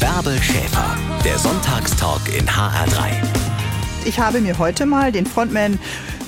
Bärbel Schäfer, der Sonntagstalk in HR3. Ich habe mir heute mal den Frontman,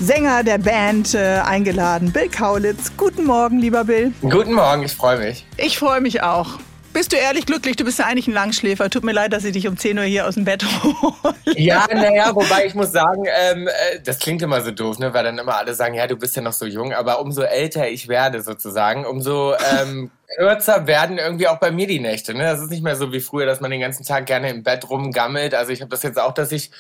Sänger der Band äh, eingeladen, Bill Kaulitz. Guten Morgen, lieber Bill. Guten Morgen, ich freue mich. Ich freue mich auch. Bist du ehrlich glücklich? Du bist ja eigentlich ein Langschläfer. Tut mir leid, dass ich dich um 10 Uhr hier aus dem Bett hole. Ja, naja, wobei ich muss sagen, ähm, äh, das klingt immer so doof, ne? weil dann immer alle sagen, ja, du bist ja noch so jung. Aber umso älter ich werde sozusagen, umso ähm, kürzer werden irgendwie auch bei mir die Nächte. Ne? Das ist nicht mehr so wie früher, dass man den ganzen Tag gerne im Bett rumgammelt. Also ich habe das jetzt auch, dass ich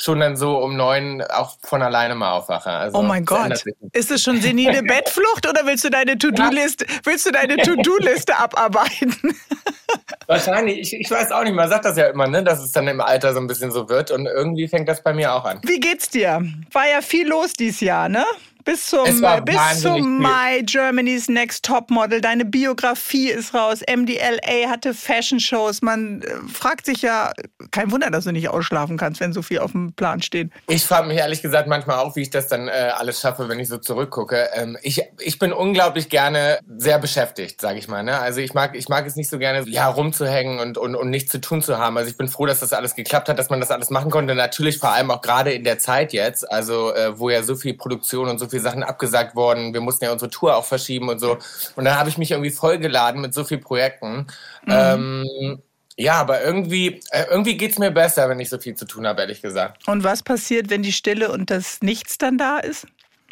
schon dann so um neun auch von alleine mal aufwache. Also, oh mein Gott. Ist es schon senile Bettflucht oder willst du deine To-Do-Liste, willst du deine To-Do-Liste abarbeiten? Wahrscheinlich. Ich, ich weiß auch nicht. Man sagt das ja immer, ne, dass es dann im Alter so ein bisschen so wird. Und irgendwie fängt das bei mir auch an. Wie geht's dir? War ja viel los dieses Jahr, ne? Bis zum, bis zum Mai Germany's Next Top Model. Deine Biografie ist raus. MDLA hatte Fashion Shows. Man äh, fragt sich ja, kein Wunder, dass du nicht ausschlafen kannst, wenn so viel auf dem Plan steht. Ich frage mich ehrlich gesagt manchmal auch, wie ich das dann äh, alles schaffe, wenn ich so zurückgucke. Ähm, ich, ich bin unglaublich gerne sehr beschäftigt, sage ich mal. Ne? Also ich mag, ich mag es nicht so gerne, ja, rumzuhängen und, und, und nichts zu tun zu haben. Also ich bin froh, dass das alles geklappt hat, dass man das alles machen konnte. Natürlich vor allem auch gerade in der Zeit jetzt, also äh, wo ja so viel Produktion und so viel viele Sachen abgesagt worden. Wir mussten ja unsere Tour auch verschieben und so. Und dann habe ich mich irgendwie vollgeladen mit so vielen Projekten. Mhm. Ähm, ja, aber irgendwie, äh, irgendwie geht es mir besser, wenn ich so viel zu tun habe, ehrlich gesagt. Und was passiert, wenn die Stille und das Nichts dann da ist?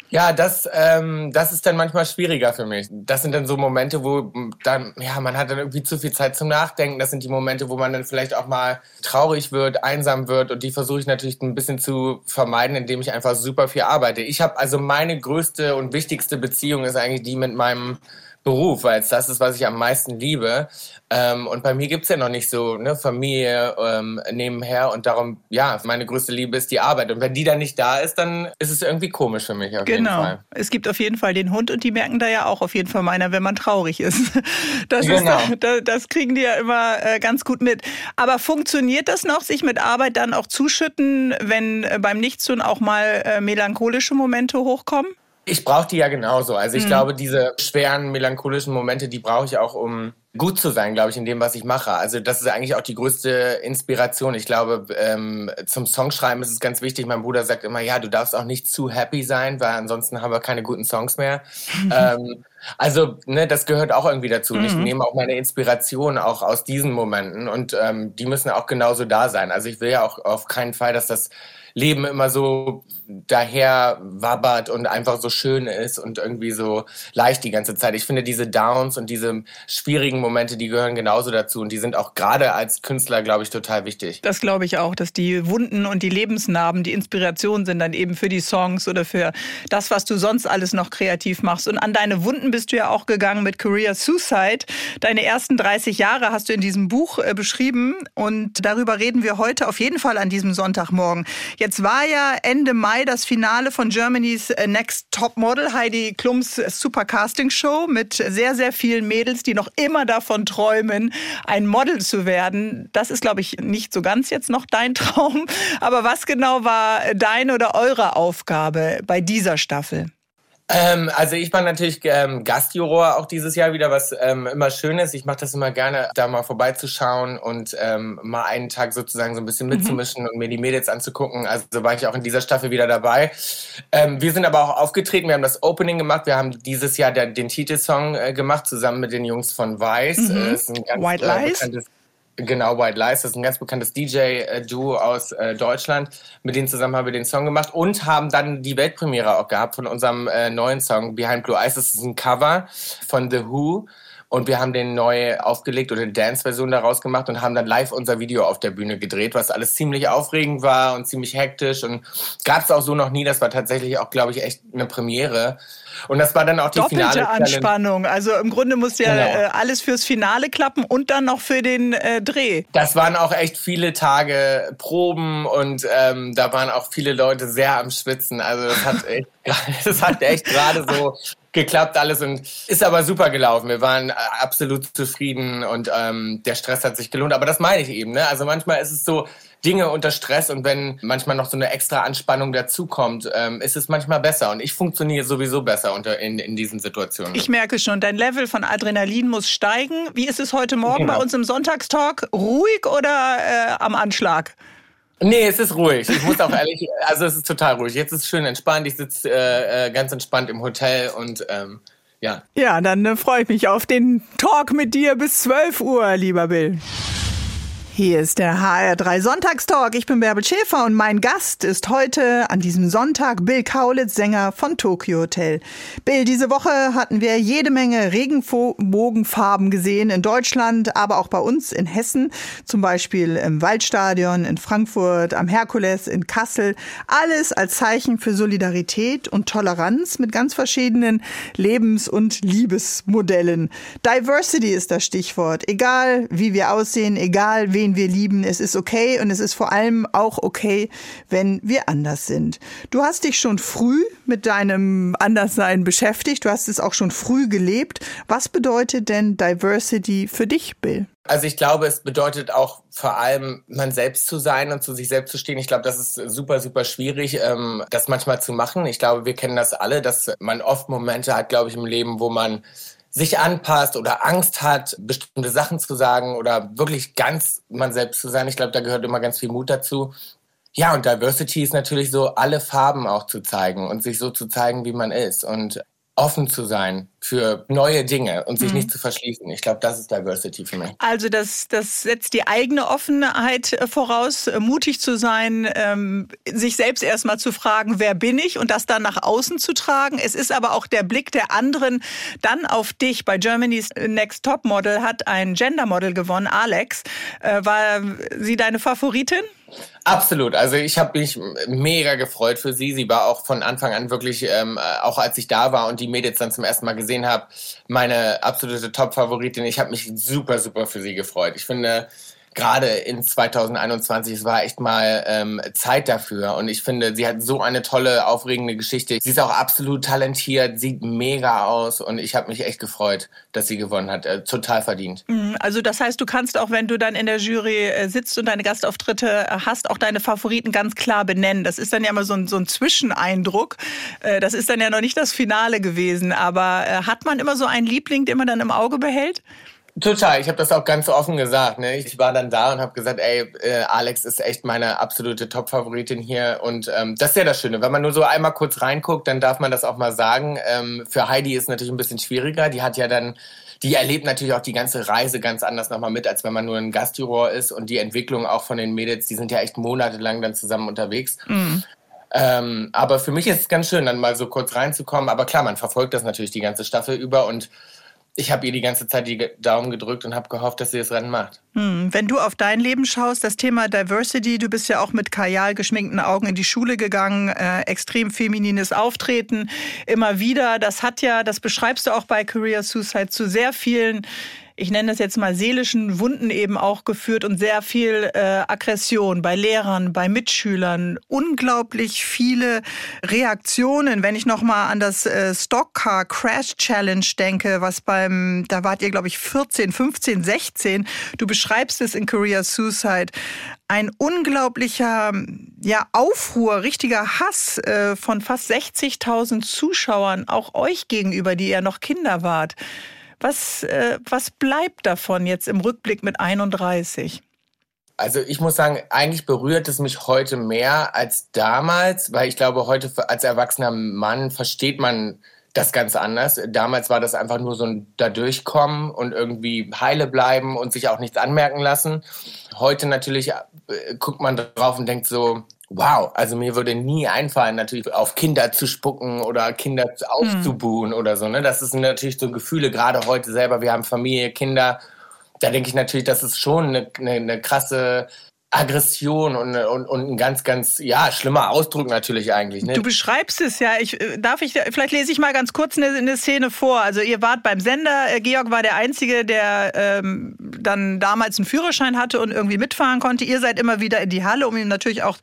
Ja, das, ähm, das ist dann manchmal schwieriger für mich. Das sind dann so Momente, wo dann, ja, man hat dann irgendwie zu viel Zeit zum Nachdenken. Das sind die Momente, wo man dann vielleicht auch mal traurig wird, einsam wird. Und die versuche ich natürlich ein bisschen zu vermeiden, indem ich einfach super viel arbeite. Ich habe also meine größte und wichtigste Beziehung ist eigentlich die mit meinem Beruf, weil es das ist, was ich am meisten liebe. Ähm, und bei mir gibt es ja noch nicht so ne, Familie ähm, nebenher und darum, ja, meine größte Liebe ist die Arbeit. Und wenn die dann nicht da ist, dann ist es irgendwie komisch für mich auf genau. jeden Fall. Es gibt auf jeden Fall den Hund und die merken da ja auch auf jeden Fall meiner, wenn man traurig ist. Das, genau. ist, das, das kriegen die ja immer äh, ganz gut mit. Aber funktioniert das noch, sich mit Arbeit dann auch zuschütten, wenn äh, beim Nichtstun auch mal äh, melancholische Momente hochkommen? Ich brauche die ja genauso. Also ich mhm. glaube, diese schweren, melancholischen Momente, die brauche ich auch, um gut zu sein, glaube ich, in dem, was ich mache. Also das ist eigentlich auch die größte Inspiration. Ich glaube, ähm, zum Songschreiben ist es ganz wichtig. Mein Bruder sagt immer, ja, du darfst auch nicht zu happy sein, weil ansonsten haben wir keine guten Songs mehr. ähm, also, ne, das gehört auch irgendwie dazu. Mhm. Ich nehme auch meine Inspiration auch aus diesen Momenten und ähm, die müssen auch genauso da sein. Also ich will ja auch auf keinen Fall, dass das Leben immer so daher wabbert und einfach so schön ist und irgendwie so leicht die ganze Zeit. Ich finde diese Downs und diese schwierigen Momente, die gehören genauso dazu und die sind auch gerade als Künstler, glaube ich, total wichtig. Das glaube ich auch, dass die Wunden und die Lebensnarben die Inspiration sind dann eben für die Songs oder für das, was du sonst alles noch kreativ machst. Und an deine Wunden bist du ja auch gegangen mit Career Suicide. Deine ersten 30 Jahre hast du in diesem Buch äh, beschrieben und darüber reden wir heute auf jeden Fall an diesem Sonntagmorgen. Jetzt war ja Ende Mai das Finale von Germany's äh, Next Top Model, Heidi Klums Super Casting Show mit sehr, sehr vielen Mädels, die noch immer davon träumen, ein Model zu werden. Das ist, glaube ich, nicht so ganz jetzt noch dein Traum. Aber was genau war deine oder eure Aufgabe bei dieser Staffel? Ähm, also ich war natürlich ähm, Gastjuror auch dieses Jahr wieder, was ähm, immer schön ist. Ich mache das immer gerne, da mal vorbeizuschauen und ähm, mal einen Tag sozusagen so ein bisschen mhm. mitzumischen mhm. und mir die Mädels anzugucken. Also so war ich auch in dieser Staffel wieder dabei. Ähm, wir sind aber auch aufgetreten, wir haben das Opening gemacht, wir haben dieses Jahr der, den Titelsong äh, gemacht, zusammen mit den Jungs von Vice. Mhm. Äh, White äh, Lies? Genau, White Lies, das ist ein ganz bekanntes DJ-Duo aus äh, Deutschland. Mit denen zusammen haben wir den Song gemacht und haben dann die Weltpremiere auch gehabt von unserem äh, neuen Song Behind Blue Eyes. Das ist ein Cover von The Who. Und wir haben den neu aufgelegt oder eine Dance-Version daraus gemacht und haben dann live unser Video auf der Bühne gedreht, was alles ziemlich aufregend war und ziemlich hektisch und gab es auch so noch nie. Das war tatsächlich auch, glaube ich, echt eine Premiere. Und das war dann auch die Doppelte Finale Anspannung. Also im Grunde muss ja genau. äh, alles fürs Finale klappen und dann noch für den äh, Dreh. Das waren auch echt viele Tage Proben und ähm, da waren auch viele Leute sehr am Schwitzen. Also das hat echt das hat echt gerade so geklappt alles und ist aber super gelaufen. Wir waren äh, absolut zufrieden und ähm, der Stress hat sich gelohnt. Aber das meine ich eben. Ne? Also manchmal ist es so, Dinge unter Stress und wenn manchmal noch so eine extra Anspannung dazukommt, ähm, ist es manchmal besser. Und ich funktioniere sowieso besser unter, in, in diesen Situationen. Ich merke schon, dein Level von Adrenalin muss steigen. Wie ist es heute Morgen genau. bei uns im Sonntagstalk? Ruhig oder äh, am Anschlag? Nee, es ist ruhig. Ich muss auch ehrlich, also es ist total ruhig. Jetzt ist es schön entspannt. Ich sitze äh, äh, ganz entspannt im Hotel und ähm, ja. Ja, dann äh, freue ich mich auf den Talk mit dir bis 12 Uhr, lieber Bill. Hier ist der HR3 Sonntagstalk. Ich bin Bärbel Schäfer und mein Gast ist heute an diesem Sonntag Bill Kaulitz, Sänger von Tokyo Hotel. Bill, diese Woche hatten wir jede Menge Regenbogenfarben gesehen in Deutschland, aber auch bei uns in Hessen, zum Beispiel im Waldstadion in Frankfurt, am Herkules in Kassel. Alles als Zeichen für Solidarität und Toleranz mit ganz verschiedenen Lebens- und Liebesmodellen. Diversity ist das Stichwort. Egal wie wir aussehen, egal wen wen wir lieben. Es ist okay und es ist vor allem auch okay, wenn wir anders sind. Du hast dich schon früh mit deinem Anderssein beschäftigt. Du hast es auch schon früh gelebt. Was bedeutet denn Diversity für dich, Bill? Also ich glaube, es bedeutet auch vor allem, man selbst zu sein und zu sich selbst zu stehen. Ich glaube, das ist super, super schwierig, ähm, das manchmal zu machen. Ich glaube, wir kennen das alle, dass man oft Momente hat, glaube ich, im Leben, wo man sich anpasst oder Angst hat, bestimmte Sachen zu sagen oder wirklich ganz man selbst zu sein. Ich glaube, da gehört immer ganz viel Mut dazu. Ja, und Diversity ist natürlich so, alle Farben auch zu zeigen und sich so zu zeigen, wie man ist. Und offen zu sein für neue Dinge und sich mhm. nicht zu verschließen. Ich glaube, das ist Diversity für mich. Also das, das setzt die eigene Offenheit äh, voraus, äh, mutig zu sein, ähm, sich selbst erstmal zu fragen, wer bin ich und das dann nach außen zu tragen. Es ist aber auch der Blick der anderen dann auf dich. Bei Germany's Next Top Model hat ein Gender Model gewonnen, Alex. Äh, war sie deine Favoritin? Absolut. Also ich habe mich mega gefreut für sie. Sie war auch von Anfang an wirklich, ähm, auch als ich da war und die Mädels dann zum ersten Mal gesehen habe, meine absolute Top-Favoritin. Ich habe mich super, super für sie gefreut. Ich finde, gerade in 2021, es war echt mal ähm, Zeit dafür. Und ich finde, sie hat so eine tolle, aufregende Geschichte. Sie ist auch absolut talentiert, sieht mega aus und ich habe mich echt gefreut, dass sie gewonnen hat. Äh, total verdient. Mhm, also das heißt, du kannst auch, wenn du dann in der Jury äh, sitzt und deine Gastauftritte äh, hast, auch deine Favoriten ganz klar benennen. Das ist dann ja immer so ein, so ein Zwischeneindruck. Äh, das ist dann ja noch nicht das Finale gewesen. Aber hat man immer so einen Liebling, den man dann im Auge behält? Total, ich habe das auch ganz offen gesagt. Ne? Ich war dann da und habe gesagt, ey, äh, Alex ist echt meine absolute Top-Favoritin hier. Und ähm, das ist ja das Schöne. Wenn man nur so einmal kurz reinguckt, dann darf man das auch mal sagen. Ähm, für Heidi ist natürlich ein bisschen schwieriger. Die hat ja dann, die erlebt natürlich auch die ganze Reise ganz anders nochmal mit, als wenn man nur ein Gastjuror ist. Und die Entwicklung auch von den Mädels, die sind ja echt monatelang dann zusammen unterwegs. Mhm. Ähm, aber für mich ist es ganz schön, dann mal so kurz reinzukommen. Aber klar, man verfolgt das natürlich die ganze Staffel über und ich habe ihr die ganze Zeit die Daumen gedrückt und habe gehofft, dass sie das Rennen macht. Hm, wenn du auf dein Leben schaust, das Thema Diversity, du bist ja auch mit Kajal geschminkten Augen in die Schule gegangen, äh, extrem feminines Auftreten, immer wieder. Das hat ja, das beschreibst du auch bei Career Suicide zu sehr vielen ich nenne das jetzt mal seelischen Wunden eben auch geführt und sehr viel äh, Aggression bei Lehrern, bei Mitschülern, unglaublich viele Reaktionen. Wenn ich noch mal an das äh, Stockcar Crash Challenge denke, was beim, da wart ihr glaube ich 14, 15, 16. Du beschreibst es in Career Suicide ein unglaublicher ja, Aufruhr, richtiger Hass äh, von fast 60.000 Zuschauern, auch euch gegenüber, die ihr noch Kinder wart. Was, äh, was bleibt davon jetzt im Rückblick mit 31? Also ich muss sagen, eigentlich berührt es mich heute mehr als damals, weil ich glaube, heute als erwachsener Mann versteht man das ganz anders. Damals war das einfach nur so ein da durchkommen und irgendwie heile bleiben und sich auch nichts anmerken lassen. Heute natürlich äh, guckt man drauf und denkt so, wow, also mir würde nie einfallen, natürlich auf Kinder zu spucken oder Kinder hm. aufzubuhen hm. oder so. Ne? Das sind natürlich so Gefühle, gerade heute selber, wir haben Familie, Kinder. Da denke ich natürlich, das ist schon eine, eine, eine krasse Aggression und, und, und ein ganz, ganz, ja, schlimmer Ausdruck natürlich eigentlich. Ne? Du beschreibst es ja. Ich, äh, darf ich, vielleicht lese ich mal ganz kurz eine, eine Szene vor. Also ihr wart beim Sender. Äh, Georg war der Einzige, der ähm, dann damals einen Führerschein hatte und irgendwie mitfahren konnte. Ihr seid immer wieder in die Halle, um ihn natürlich auch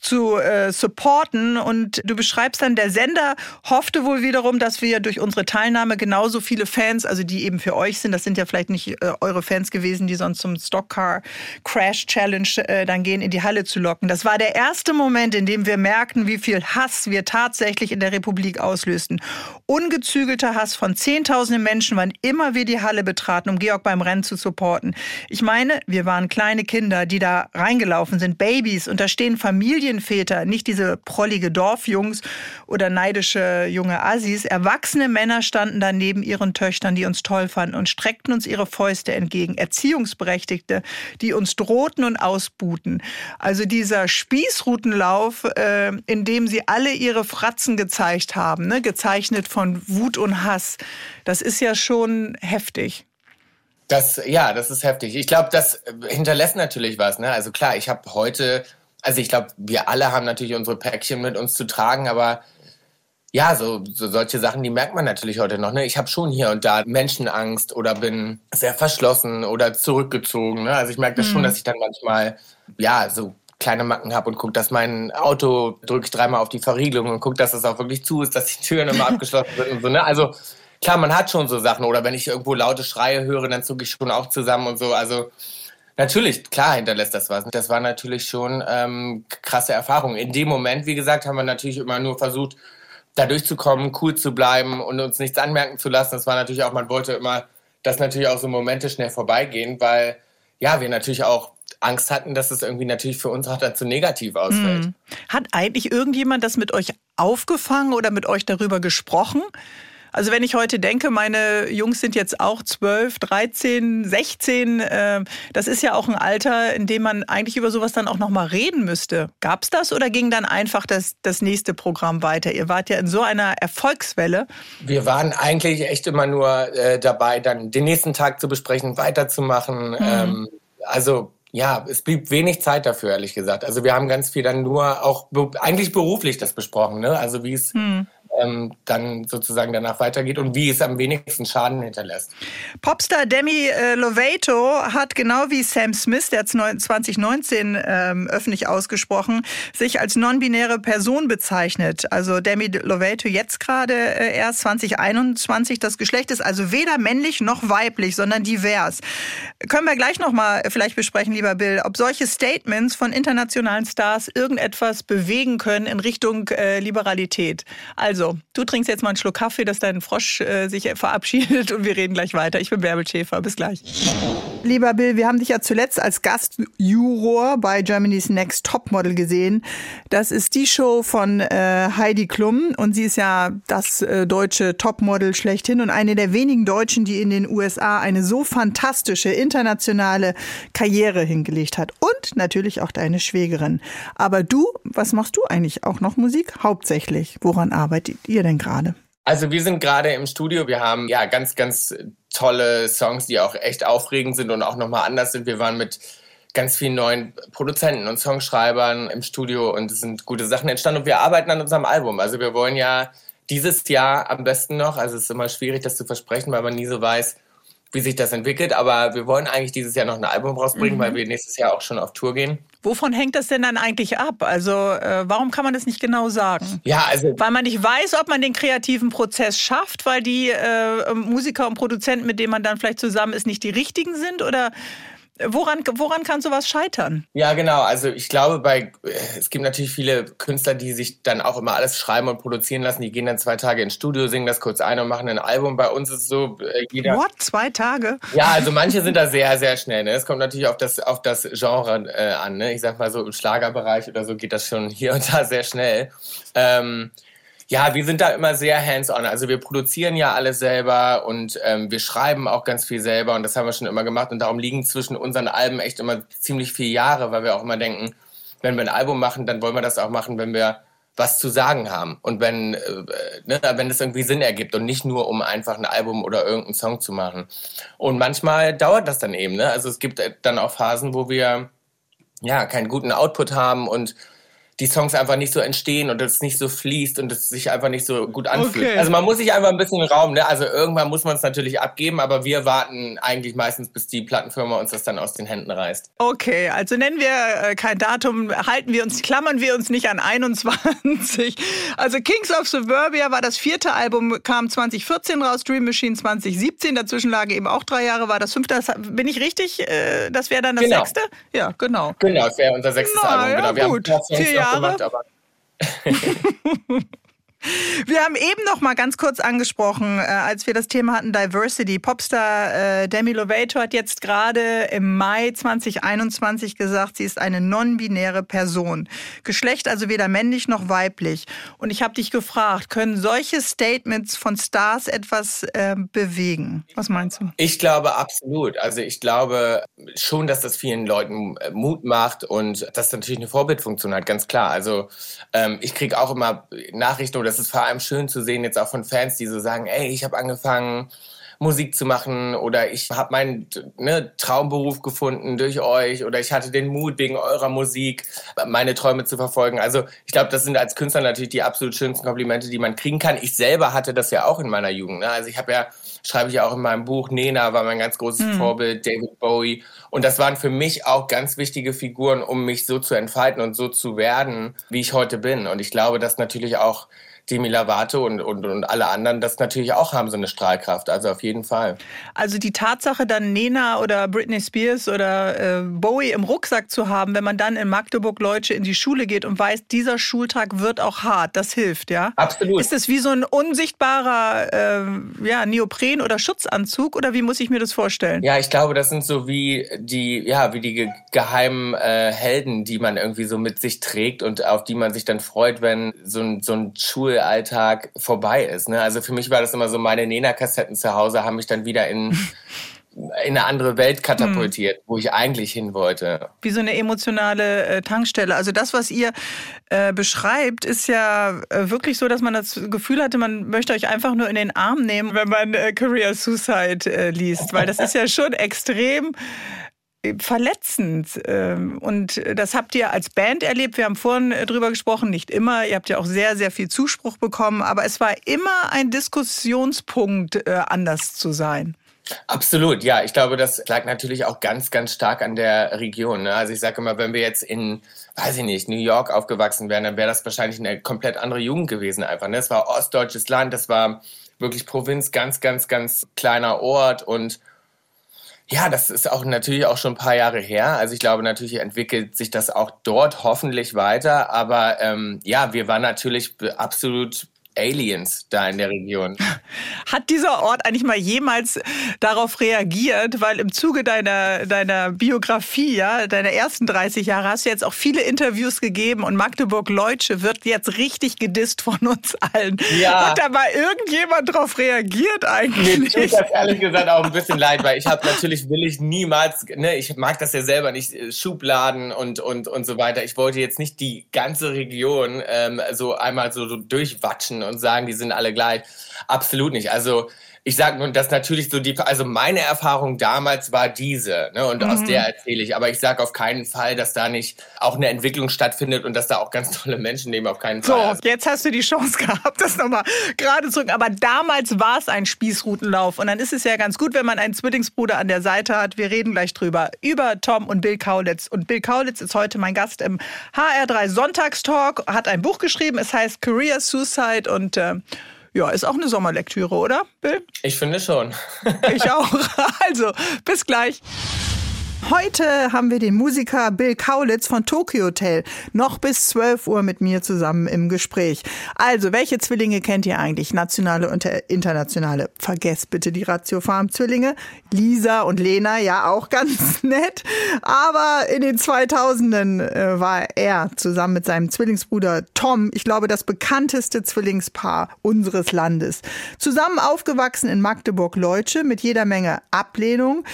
zu äh, supporten. Und du beschreibst dann, der Sender hoffte wohl wiederum, dass wir durch unsere Teilnahme genauso viele Fans, also die eben für euch sind, das sind ja vielleicht nicht äh, eure Fans gewesen, die sonst zum Stockcar Crash Challenge äh, dann gehen, in die Halle zu locken. Das war der erste Moment, in dem wir merkten, wie viel Hass wir tatsächlich in der Republik auslösten. Ungezügelter Hass von Zehntausenden Menschen, wann immer wir die Halle betraten, um Georg beim Rennen zu supporten. Ich meine, wir waren kleine Kinder, die da reingelaufen sind, Babys, und da stehen Familienväter, nicht diese prollige Dorfjungs oder neidische junge Assis. Erwachsene Männer standen da neben ihren Töchtern, die uns toll fanden und streckten uns ihre Fäuste entgegen. Erziehungsberechtigte, die uns drohten und ausbuchten Spießruten. Also dieser Spießrutenlauf, äh, in dem sie alle ihre Fratzen gezeigt haben, ne? gezeichnet von Wut und Hass, das ist ja schon heftig. Das, ja, das ist heftig. Ich glaube, das hinterlässt natürlich was. Ne? Also klar, ich habe heute, also ich glaube, wir alle haben natürlich unsere Päckchen mit uns zu tragen, aber ja, so, so solche Sachen, die merkt man natürlich heute noch. Ne? Ich habe schon hier und da Menschenangst oder bin sehr verschlossen oder zurückgezogen. Ne? Also ich merke das mhm. schon, dass ich dann manchmal ja so kleine Macken habe und gucke, dass mein Auto drücke ich dreimal auf die Verriegelung und gucke, dass es auch wirklich zu ist, dass die Türen immer abgeschlossen sind und so. Ne? Also klar, man hat schon so Sachen. Oder wenn ich irgendwo laute Schreie höre, dann zucke ich schon auch zusammen und so. Also Natürlich, klar hinterlässt das was. Das war natürlich schon ähm, krasse Erfahrung. In dem Moment, wie gesagt, haben wir natürlich immer nur versucht, da durchzukommen, cool zu bleiben und uns nichts anmerken zu lassen. Das war natürlich auch, man wollte immer, dass natürlich auch so Momente schnell vorbeigehen, weil ja, wir natürlich auch Angst hatten, dass es irgendwie natürlich für uns auch dazu negativ ausfällt. Hm. Hat eigentlich irgendjemand das mit euch aufgefangen oder mit euch darüber gesprochen? Also wenn ich heute denke, meine Jungs sind jetzt auch 12, 13, 16, äh, das ist ja auch ein Alter, in dem man eigentlich über sowas dann auch nochmal reden müsste. Gab es das oder ging dann einfach das, das nächste Programm weiter? Ihr wart ja in so einer Erfolgswelle. Wir waren eigentlich echt immer nur äh, dabei, dann den nächsten Tag zu besprechen, weiterzumachen. Mhm. Ähm, also ja, es blieb wenig Zeit dafür, ehrlich gesagt. Also wir haben ganz viel dann nur auch eigentlich beruflich das besprochen, ne? Also wie es hm ähm, dann sozusagen danach weitergeht und wie es am wenigsten Schaden hinterlässt. Popstar Demi äh, Lovato hat genau wie Sam Smith, der hat 2019 ähm, öffentlich ausgesprochen, sich als non-binäre Person bezeichnet. Also Demi Lovato jetzt gerade äh, erst 2021. Das Geschlecht ist also weder männlich noch weiblich, sondern divers. Können wir gleich nochmal vielleicht besprechen, lieber Bill, ob solche Statements von internationalen Stars irgendetwas bewegen können in Richtung äh, Liberalität. Also so, du trinkst jetzt mal einen Schluck Kaffee, dass dein Frosch äh, sich verabschiedet und wir reden gleich weiter. Ich bin Bärbel Schäfer. Bis gleich. Lieber Bill, wir haben dich ja zuletzt als Gastjuror bei Germany's Next Topmodel gesehen. Das ist die Show von äh, Heidi Klum und sie ist ja das äh, deutsche Topmodel schlechthin und eine der wenigen Deutschen, die in den USA eine so fantastische internationale Karriere hingelegt hat. Und natürlich auch deine Schwägerin. Aber du, was machst du eigentlich? Auch noch Musik? Hauptsächlich. Woran arbeitet ihr denn gerade? Also wir sind gerade im Studio. Wir haben ja ganz, ganz tolle Songs, die auch echt aufregend sind und auch nochmal anders sind. Wir waren mit ganz vielen neuen Produzenten und Songschreibern im Studio und es sind gute Sachen entstanden und wir arbeiten an unserem Album. Also wir wollen ja dieses Jahr am besten noch, also es ist immer schwierig, das zu versprechen, weil man nie so weiß, wie sich das entwickelt. Aber wir wollen eigentlich dieses Jahr noch ein Album rausbringen, mhm. weil wir nächstes Jahr auch schon auf Tour gehen. Wovon hängt das denn dann eigentlich ab? Also äh, warum kann man das nicht genau sagen? Ja, also weil man nicht weiß, ob man den kreativen Prozess schafft, weil die äh, Musiker und Produzenten, mit denen man dann vielleicht zusammen ist, nicht die richtigen sind oder Woran, woran kann sowas scheitern? Ja, genau. Also ich glaube, bei es gibt natürlich viele Künstler, die sich dann auch immer alles schreiben und produzieren lassen. Die gehen dann zwei Tage ins Studio, singen das kurz ein und machen ein Album. Bei uns ist es so, äh, jeder. What? Zwei Tage? Ja, also manche sind da sehr, sehr schnell. Ne? Es kommt natürlich auf das, auf das Genre äh, an. Ne? Ich sag mal so, im Schlagerbereich oder so geht das schon hier und da sehr schnell. Ähm, ja, wir sind da immer sehr hands-on. Also wir produzieren ja alles selber und ähm, wir schreiben auch ganz viel selber und das haben wir schon immer gemacht und darum liegen zwischen unseren Alben echt immer ziemlich viele Jahre, weil wir auch immer denken, wenn wir ein Album machen, dann wollen wir das auch machen, wenn wir was zu sagen haben und wenn, äh, ne, wenn es irgendwie Sinn ergibt und nicht nur, um einfach ein Album oder irgendeinen Song zu machen. Und manchmal dauert das dann eben. Ne? Also es gibt dann auch Phasen, wo wir ja, keinen guten Output haben und die Songs einfach nicht so entstehen und es nicht so fließt und es sich einfach nicht so gut anfühlt. Okay. Also man muss sich einfach ein bisschen Raum, ne? Also irgendwann muss man es natürlich abgeben, aber wir warten eigentlich meistens, bis die Plattenfirma uns das dann aus den Händen reißt. Okay, also nennen wir äh, kein Datum, halten wir uns, klammern wir uns nicht an 21. Also Kings of Suburbia war das vierte Album, kam 2014 raus, Dream Machine 2017, dazwischen lagen eben auch drei Jahre, war das fünfte. Das, bin ich richtig? Äh, das wäre dann das genau. sechste? Ja, genau. Genau, das wäre unser sechstes Na, Album. Genau. Ja, gut. Vier Jahre. Gemacht, aber Wir haben eben noch mal ganz kurz angesprochen, äh, als wir das Thema hatten, Diversity. Popstar äh, Demi Lovato hat jetzt gerade im Mai 2021 gesagt, sie ist eine non-binäre Person. Geschlecht also weder männlich noch weiblich. Und ich habe dich gefragt, können solche Statements von Stars etwas äh, bewegen? Was meinst du? Ich glaube absolut. Also ich glaube schon, dass das vielen Leuten äh, Mut macht und das natürlich eine Vorbildfunktion hat, ganz klar. Also ähm, ich kriege auch immer Nachrichten oder es ist vor allem schön zu sehen, jetzt auch von Fans, die so sagen, ey, ich habe angefangen, Musik zu machen oder ich habe meinen ne, Traumberuf gefunden durch euch oder ich hatte den Mut wegen eurer Musik meine Träume zu verfolgen. Also ich glaube, das sind als Künstler natürlich die absolut schönsten Komplimente, die man kriegen kann. Ich selber hatte das ja auch in meiner Jugend. Ne? Also ich habe ja, schreibe ich ja auch in meinem Buch, Nena war mein ganz großes mhm. Vorbild, David Bowie. Und das waren für mich auch ganz wichtige Figuren, um mich so zu entfalten und so zu werden, wie ich heute bin. Und ich glaube, dass natürlich auch Demi Lovato und, und, und alle anderen das natürlich auch haben, so eine Strahlkraft. Also auf jeden Fall. Also die Tatsache, dann Nena oder Britney Spears oder äh, Bowie im Rucksack zu haben, wenn man dann in Magdeburg-Leutsche in die Schule geht und weiß, dieser Schultag wird auch hart, das hilft, ja? Absolut. Ist es wie so ein unsichtbarer äh, ja, Neopren oder Schutzanzug oder wie muss ich mir das vorstellen? Ja, ich glaube, das sind so wie die, ja, wie die ge geheimen äh, Helden, die man irgendwie so mit sich trägt und auf die man sich dann freut, wenn so ein, so ein Schul Schulalltag vorbei ist. Ne? Also für mich war das immer so, meine Nena-Kassetten zu Hause haben mich dann wieder in in eine andere Welt katapultiert, hm. wo ich eigentlich hin wollte. Wie so eine emotionale äh, Tankstelle. Also das, was ihr äh, beschreibt, ist ja äh, wirklich so, dass man das Gefühl hatte, man möchte euch einfach nur in den Arm nehmen, wenn man äh, Career Suicide äh, liest, weil das ist ja schon extrem verletzend. Ähm, und das habt ihr als Band erlebt. Wir haben vorhin äh, drüber gesprochen, nicht immer. Ihr habt ja auch sehr, sehr viel Zuspruch bekommen. Aber es war immer ein Diskussionspunkt, äh, anders zu sein. Absolut, ja. Ich glaube, das lag natürlich auch ganz, ganz stark an der Region. Ne? Also ich sage immer, wenn wir jetzt in, weiß ich nicht, New York aufgewachsen wären, dann wäre das wahrscheinlich eine komplett andere Jugend gewesen einfach. Ne? Es war ostdeutsches Land, das war wirklich Provinz, ganz, ganz, ganz kleiner Ort und ja, das ist auch natürlich auch schon ein paar Jahre her. Also ich glaube, natürlich entwickelt sich das auch dort hoffentlich weiter. Aber ähm, ja, wir waren natürlich absolut Aliens da in der Region. Hat dieser Ort eigentlich mal jemals darauf reagiert? Weil im Zuge deiner, deiner Biografie, ja, deiner ersten 30 Jahre, hast du jetzt auch viele Interviews gegeben und Magdeburg-Leutsche wird jetzt richtig gedisst von uns allen. Ja. Hat da mal irgendjemand darauf reagiert eigentlich? Mir tut das ehrlich gesagt auch ein bisschen leid, weil ich habe natürlich will ich niemals, ne, ich mag das ja selber nicht, äh, Schubladen und, und, und so weiter. Ich wollte jetzt nicht die ganze Region ähm, so einmal so, so durchwatschen und sagen, die sind alle gleich. Absolut nicht. Also ich sage nun, dass natürlich so die, also meine Erfahrung damals war diese, ne, und mhm. aus der erzähle ich. Aber ich sage auf keinen Fall, dass da nicht auch eine Entwicklung stattfindet und dass da auch ganz tolle Menschen leben, auf keinen Fall. So, also jetzt hast du die Chance gehabt, das nochmal gerade zurück. Aber damals war es ein Spießrutenlauf. Und dann ist es ja ganz gut, wenn man einen Zwillingsbruder an der Seite hat. Wir reden gleich drüber, über Tom und Bill Kaulitz. Und Bill Kaulitz ist heute mein Gast im HR3 Sonntagstalk, hat ein Buch geschrieben, es heißt Career Suicide und äh, ja, ist auch eine Sommerlektüre, oder, Bill? Ich finde schon. ich auch. Also, bis gleich. Heute haben wir den Musiker Bill Kaulitz von Tokyo Hotel noch bis 12 Uhr mit mir zusammen im Gespräch. Also, welche Zwillinge kennt ihr eigentlich? Nationale und internationale. Vergesst bitte die Ratio Farm Zwillinge. Lisa und Lena, ja auch ganz nett. Aber in den 2000ern äh, war er zusammen mit seinem Zwillingsbruder Tom, ich glaube, das bekannteste Zwillingspaar unseres Landes. Zusammen aufgewachsen in Magdeburg-Leutsche mit jeder Menge Ablehnung,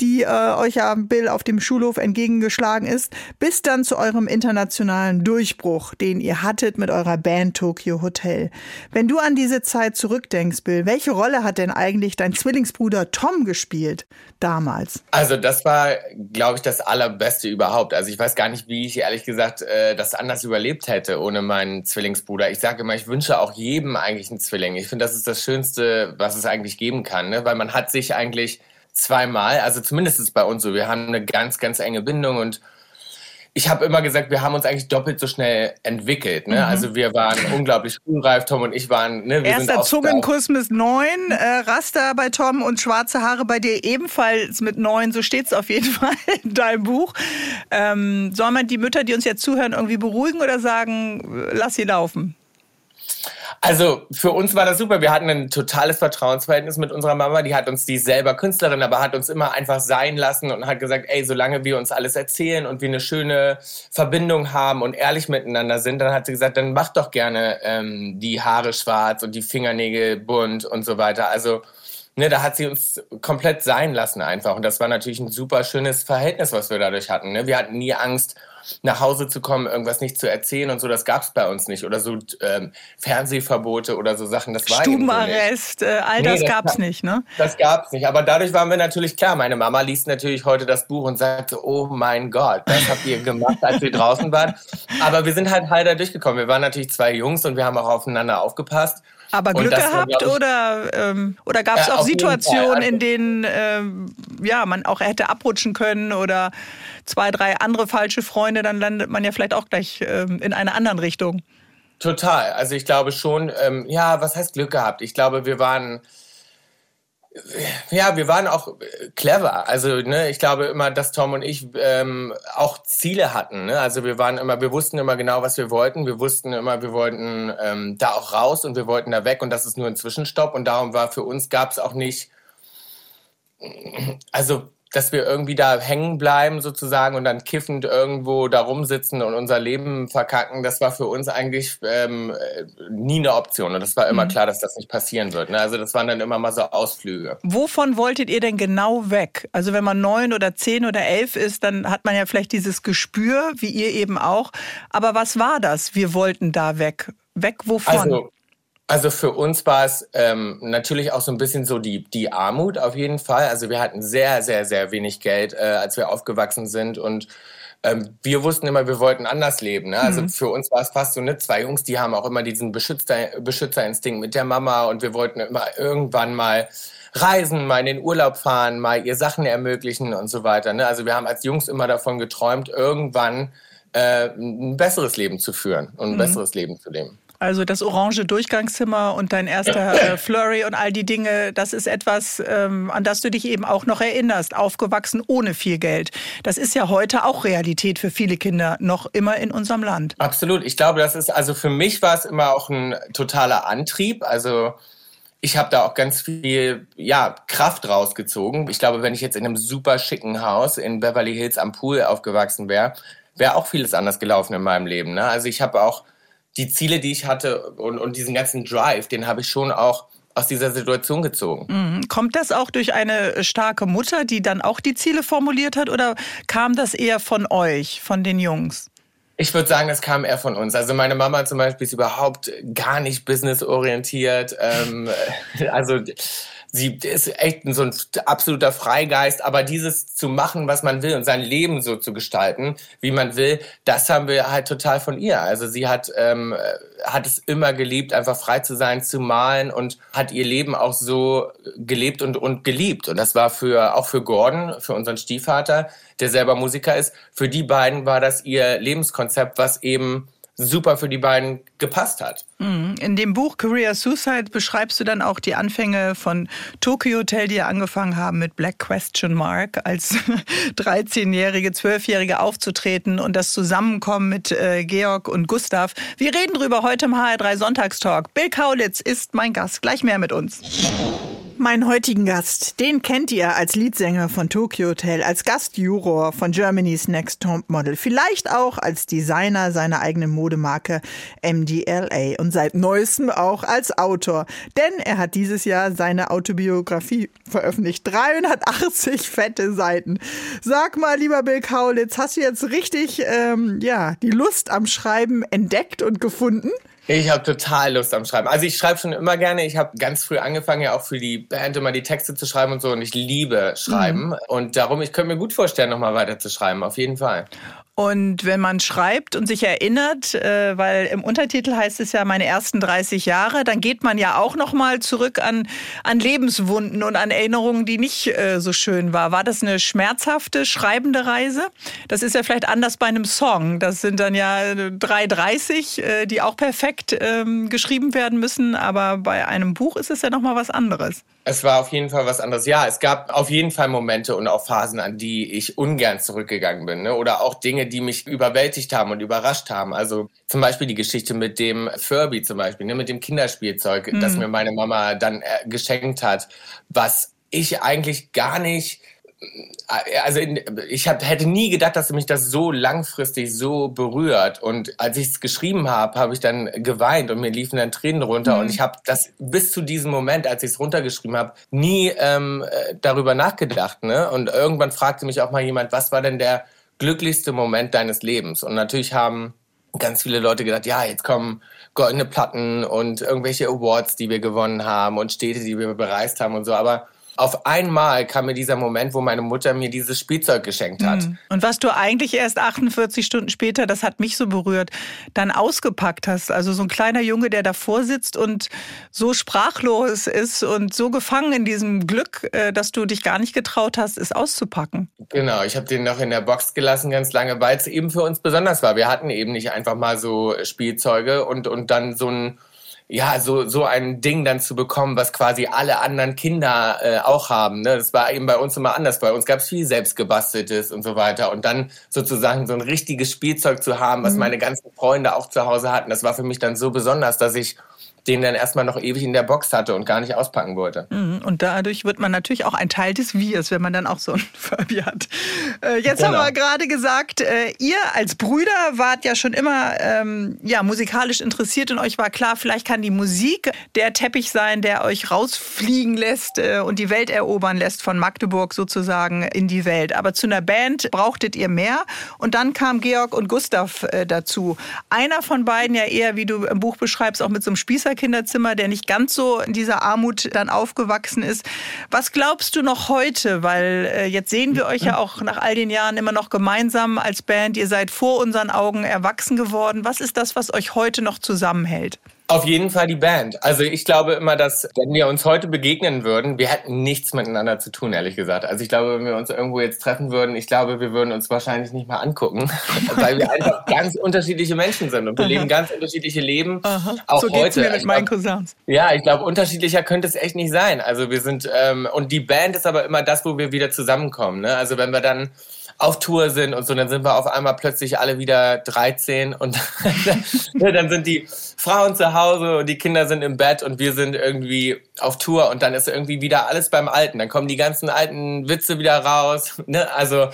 die äh, euch ja Bill Bill auf dem Schulhof entgegengeschlagen ist, bis dann zu eurem internationalen Durchbruch, den ihr hattet mit eurer Band Tokyo Hotel. Wenn du an diese Zeit zurückdenkst, Bill, welche Rolle hat denn eigentlich dein Zwillingsbruder Tom gespielt damals? Also das war, glaube ich, das Allerbeste überhaupt. Also ich weiß gar nicht, wie ich ehrlich gesagt äh, das anders überlebt hätte ohne meinen Zwillingsbruder. Ich sage immer, ich wünsche auch jedem eigentlich einen Zwilling. Ich finde, das ist das Schönste, was es eigentlich geben kann, ne? weil man hat sich eigentlich zweimal, also zumindest ist es bei uns so, wir haben eine ganz, ganz enge Bindung und ich habe immer gesagt, wir haben uns eigentlich doppelt so schnell entwickelt. Ne? Mhm. Also wir waren unglaublich schulreif, Tom und ich waren. Ne, wir Erster Zungenkuss mit neun, äh, Raster bei Tom und schwarze Haare bei dir ebenfalls mit neun. So steht es auf jeden Fall in deinem Buch. Ähm, soll man die Mütter, die uns jetzt zuhören, irgendwie beruhigen oder sagen, lass sie laufen? Also für uns war das super. Wir hatten ein totales Vertrauensverhältnis mit unserer Mama. Die hat uns, die selber Künstlerin, aber hat uns immer einfach sein lassen und hat gesagt, ey, solange wir uns alles erzählen und wir eine schöne Verbindung haben und ehrlich miteinander sind, dann hat sie gesagt, dann mach doch gerne ähm, die Haare schwarz und die Fingernägel bunt und so weiter. Also ne, da hat sie uns komplett sein lassen einfach. Und das war natürlich ein super schönes Verhältnis, was wir dadurch hatten. Ne? Wir hatten nie Angst, nach Hause zu kommen, irgendwas nicht zu erzählen und so, das gab es bei uns nicht. Oder so ähm, Fernsehverbote oder so Sachen, das war Stubenarrest, äh, all das, nee, das gab es nicht, ne? Das gab es nicht. Aber dadurch waren wir natürlich klar. Meine Mama liest natürlich heute das Buch und sagte, oh mein Gott, das habt ihr gemacht, als wir draußen waren. Aber wir sind halt heiter durchgekommen. Wir waren natürlich zwei Jungs und wir haben auch aufeinander aufgepasst. Aber Glück gehabt war, ich, oder, ähm, oder gab es äh, auch Situationen, in denen ähm, ja, man auch hätte abrutschen können oder zwei, drei andere falsche Freunde, dann landet man ja vielleicht auch gleich ähm, in einer anderen Richtung. Total. Also ich glaube schon, ähm, ja, was heißt Glück gehabt? Ich glaube, wir waren ja, wir waren auch äh, clever. Also, ne, ich glaube immer, dass Tom und ich ähm, auch Ziele hatten. Ne? Also wir waren immer, wir wussten immer genau, was wir wollten. Wir wussten immer, wir wollten ähm, da auch raus und wir wollten da weg und das ist nur ein Zwischenstopp. Und darum war für uns gab es auch nicht, also dass wir irgendwie da hängen bleiben sozusagen und dann kiffend irgendwo da rumsitzen und unser Leben verkacken, das war für uns eigentlich ähm, nie eine Option. Und das war immer mhm. klar, dass das nicht passieren wird. Ne? Also das waren dann immer mal so Ausflüge. Wovon wolltet ihr denn genau weg? Also wenn man neun oder zehn oder elf ist, dann hat man ja vielleicht dieses Gespür, wie ihr eben auch. Aber was war das? Wir wollten da weg. Weg wovon? Also, also für uns war es ähm, natürlich auch so ein bisschen so die, die Armut auf jeden Fall. Also wir hatten sehr, sehr, sehr wenig Geld, äh, als wir aufgewachsen sind und ähm, wir wussten immer, wir wollten anders leben. Ne? Also mhm. für uns war es fast so, ne, zwei Jungs, die haben auch immer diesen Beschützer, Beschützerinstinkt mit der Mama und wir wollten immer irgendwann mal reisen, mal in den Urlaub fahren, mal ihr Sachen ermöglichen und so weiter. Ne? Also wir haben als Jungs immer davon geträumt, irgendwann äh, ein besseres Leben zu führen und ein mhm. besseres Leben zu leben. Also das orange Durchgangszimmer und dein erster äh, Flurry und all die Dinge, das ist etwas, ähm, an das du dich eben auch noch erinnerst, aufgewachsen ohne viel Geld. Das ist ja heute auch Realität für viele Kinder, noch immer in unserem Land. Absolut. Ich glaube, das ist, also für mich war es immer auch ein totaler Antrieb. Also ich habe da auch ganz viel ja, Kraft rausgezogen. Ich glaube, wenn ich jetzt in einem super schicken Haus in Beverly Hills am Pool aufgewachsen wäre, wäre auch vieles anders gelaufen in meinem Leben. Ne? Also ich habe auch die Ziele, die ich hatte und, und diesen ganzen Drive, den habe ich schon auch aus dieser Situation gezogen. Mhm. Kommt das auch durch eine starke Mutter, die dann auch die Ziele formuliert hat, oder kam das eher von euch, von den Jungs? Ich würde sagen, es kam eher von uns. Also meine Mama zum Beispiel ist überhaupt gar nicht businessorientiert. Ähm, also sie ist echt so ein absoluter Freigeist, aber dieses zu machen, was man will und sein Leben so zu gestalten, wie man will, das haben wir halt total von ihr. Also sie hat, ähm, hat es immer geliebt, einfach frei zu sein, zu malen und hat ihr Leben auch so gelebt und, und geliebt. Und das war für, auch für Gordon, für unseren Stiefvater, der selber Musiker ist, für die beiden war das ihr Lebenskonzept, was eben super für die beiden gepasst hat. Mhm. In dem Buch Career Suicide beschreibst du dann auch die Anfänge von Tokyo Hotel, die ja angefangen haben mit Black Question Mark als 13-jährige, 12-jährige aufzutreten und das Zusammenkommen mit äh, Georg und Gustav. Wir reden drüber heute im HR3 Sonntagstalk. Bill Kaulitz ist mein Gast. Gleich mehr mit uns. Meinen heutigen Gast, den kennt ihr als Leadsänger von Tokyo Hotel, als Gastjuror von Germany's Next Top Model, vielleicht auch als Designer seiner eigenen Modemarke MDLA und seit neuestem auch als Autor. Denn er hat dieses Jahr seine Autobiografie veröffentlicht. 380 fette Seiten. Sag mal, lieber Bill Kaulitz, hast du jetzt richtig ähm, ja, die Lust am Schreiben entdeckt und gefunden? Ich habe total Lust am Schreiben. Also ich schreibe schon immer gerne. Ich habe ganz früh angefangen, ja auch für die Band immer die Texte zu schreiben und so. Und ich liebe Schreiben. Mhm. Und darum, ich könnte mir gut vorstellen, nochmal weiter zu schreiben. Auf jeden Fall. Und wenn man schreibt und sich erinnert, äh, weil im Untertitel heißt es ja meine ersten 30 Jahre, dann geht man ja auch noch mal zurück an, an Lebenswunden und an Erinnerungen, die nicht äh, so schön war. War das eine schmerzhafte schreibende Reise? Das ist ja vielleicht anders bei einem Song. Das sind dann ja 3,30, äh, die auch perfekt ähm, geschrieben werden müssen. Aber bei einem Buch ist es ja noch mal was anderes. Es war auf jeden Fall was anderes. Ja, es gab auf jeden Fall Momente und auch Phasen, an die ich ungern zurückgegangen bin. Ne? Oder auch Dinge, die mich überwältigt haben und überrascht haben. Also zum Beispiel die Geschichte mit dem Furby zum Beispiel, ne? mit dem Kinderspielzeug, mhm. das mir meine Mama dann äh, geschenkt hat, was ich eigentlich gar nicht äh, also ich hab, hätte nie gedacht, dass mich das so langfristig so berührt. Und als ich es geschrieben habe, habe ich dann geweint und mir liefen dann Tränen runter. Mhm. Und ich habe das bis zu diesem Moment, als ich es runtergeschrieben habe, nie ähm, äh, darüber nachgedacht. Ne? Und irgendwann fragte mich auch mal jemand, was war denn der glücklichste Moment deines Lebens? Und natürlich haben ganz viele Leute gedacht, ja, jetzt kommen goldene Platten und irgendwelche Awards, die wir gewonnen haben und Städte, die wir bereist haben und so. Aber auf einmal kam mir dieser Moment, wo meine Mutter mir dieses Spielzeug geschenkt hat. Mhm. Und was du eigentlich erst 48 Stunden später, das hat mich so berührt, dann ausgepackt hast. Also so ein kleiner Junge, der davor sitzt und so sprachlos ist und so gefangen in diesem Glück, äh, dass du dich gar nicht getraut hast, es auszupacken. Genau, ich habe den noch in der Box gelassen ganz lange, weil es eben für uns besonders war. Wir hatten eben nicht einfach mal so Spielzeuge und, und dann so ein ja, so, so ein Ding dann zu bekommen, was quasi alle anderen Kinder äh, auch haben. Ne? Das war eben bei uns immer anders. Bei uns gab es viel selbstgebasteltes und so weiter. Und dann sozusagen so ein richtiges Spielzeug zu haben, was mhm. meine ganzen Freunde auch zu Hause hatten, das war für mich dann so besonders, dass ich den dann erstmal noch ewig in der Box hatte und gar nicht auspacken wollte. Mhm. Und dadurch wird man natürlich auch ein Teil des Wirs, wenn man dann auch so ein Furby hat. Äh, jetzt genau. haben wir gerade gesagt, äh, ihr als Brüder wart ja schon immer ähm, ja, musikalisch interessiert und euch war klar, vielleicht kann die Musik der Teppich sein, der euch rausfliegen lässt äh, und die Welt erobern lässt von Magdeburg sozusagen in die Welt. Aber zu einer Band brauchtet ihr mehr und dann kam Georg und Gustav dazu. Einer von beiden ja eher, wie du im Buch beschreibst, auch mit so einem Spießer Kinderzimmer, der nicht ganz so in dieser Armut dann aufgewachsen ist. Was glaubst du noch heute? Weil äh, jetzt sehen wir euch ja auch nach all den Jahren immer noch gemeinsam als Band. Ihr seid vor unseren Augen erwachsen geworden. Was ist das, was euch heute noch zusammenhält? Auf jeden Fall die Band. Also ich glaube immer, dass wenn wir uns heute begegnen würden, wir hätten nichts miteinander zu tun, ehrlich gesagt. Also ich glaube, wenn wir uns irgendwo jetzt treffen würden, ich glaube, wir würden uns wahrscheinlich nicht mal angucken, weil wir einfach ganz unterschiedliche Menschen sind und wir Aha. leben ganz unterschiedliche Leben. Aha. Auch so heute. Mir mit meinen Cousins. Ja, ich glaube, unterschiedlicher könnte es echt nicht sein. Also wir sind ähm, und die Band ist aber immer das, wo wir wieder zusammenkommen. Ne? Also wenn wir dann auf Tour sind und so, dann sind wir auf einmal plötzlich alle wieder 13 und dann sind die Frauen zu Hause und die Kinder sind im Bett und wir sind irgendwie auf Tour und dann ist irgendwie wieder alles beim Alten. Dann kommen die ganzen alten Witze wieder raus. Ne? Also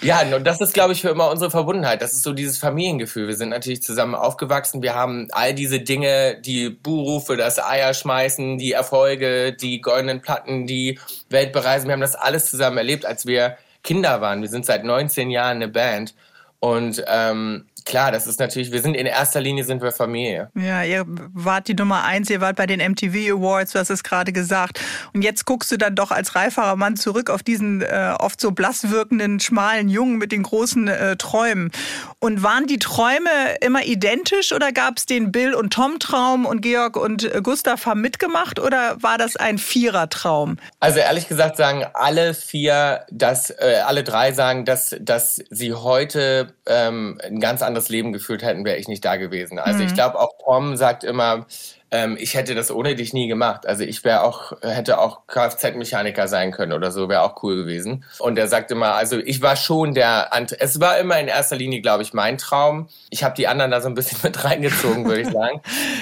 ja, und das ist, glaube ich, für immer unsere Verbundenheit. Das ist so dieses Familiengefühl. Wir sind natürlich zusammen aufgewachsen. Wir haben all diese Dinge, die Buhrufe, das Eier schmeißen, die Erfolge, die goldenen Platten, die Welt bereisen. Wir haben das alles zusammen erlebt, als wir Kinder waren. Wir sind seit 19 Jahren eine Band. Und ähm, klar, das ist natürlich, wir sind in erster Linie sind wir Familie. Ja, ihr wart die Nummer eins, ihr wart bei den MTV Awards, du hast es gerade gesagt. Und jetzt guckst du dann doch als reiferer Mann zurück auf diesen äh, oft so blass wirkenden, schmalen Jungen mit den großen äh, Träumen. Und waren die Träume immer identisch oder gab es den Bill und Tom Traum und Georg und äh, Gustav haben mitgemacht oder war das ein Vierer-Traum? Also ehrlich gesagt sagen alle vier, dass äh, alle drei sagen, dass, dass sie heute ähm, ein ganz anderes anderes Leben geführt hätten, wäre ich nicht da gewesen. Also mhm. ich glaube, auch Tom sagt immer, ähm, ich hätte das ohne dich nie gemacht. Also ich wäre auch, hätte auch Kfz-Mechaniker sein können oder so, wäre auch cool gewesen. Und er sagte mal, also ich war schon der, es war immer in erster Linie, glaube ich, mein Traum. Ich habe die anderen da so ein bisschen mit reingezogen, würde ich sagen.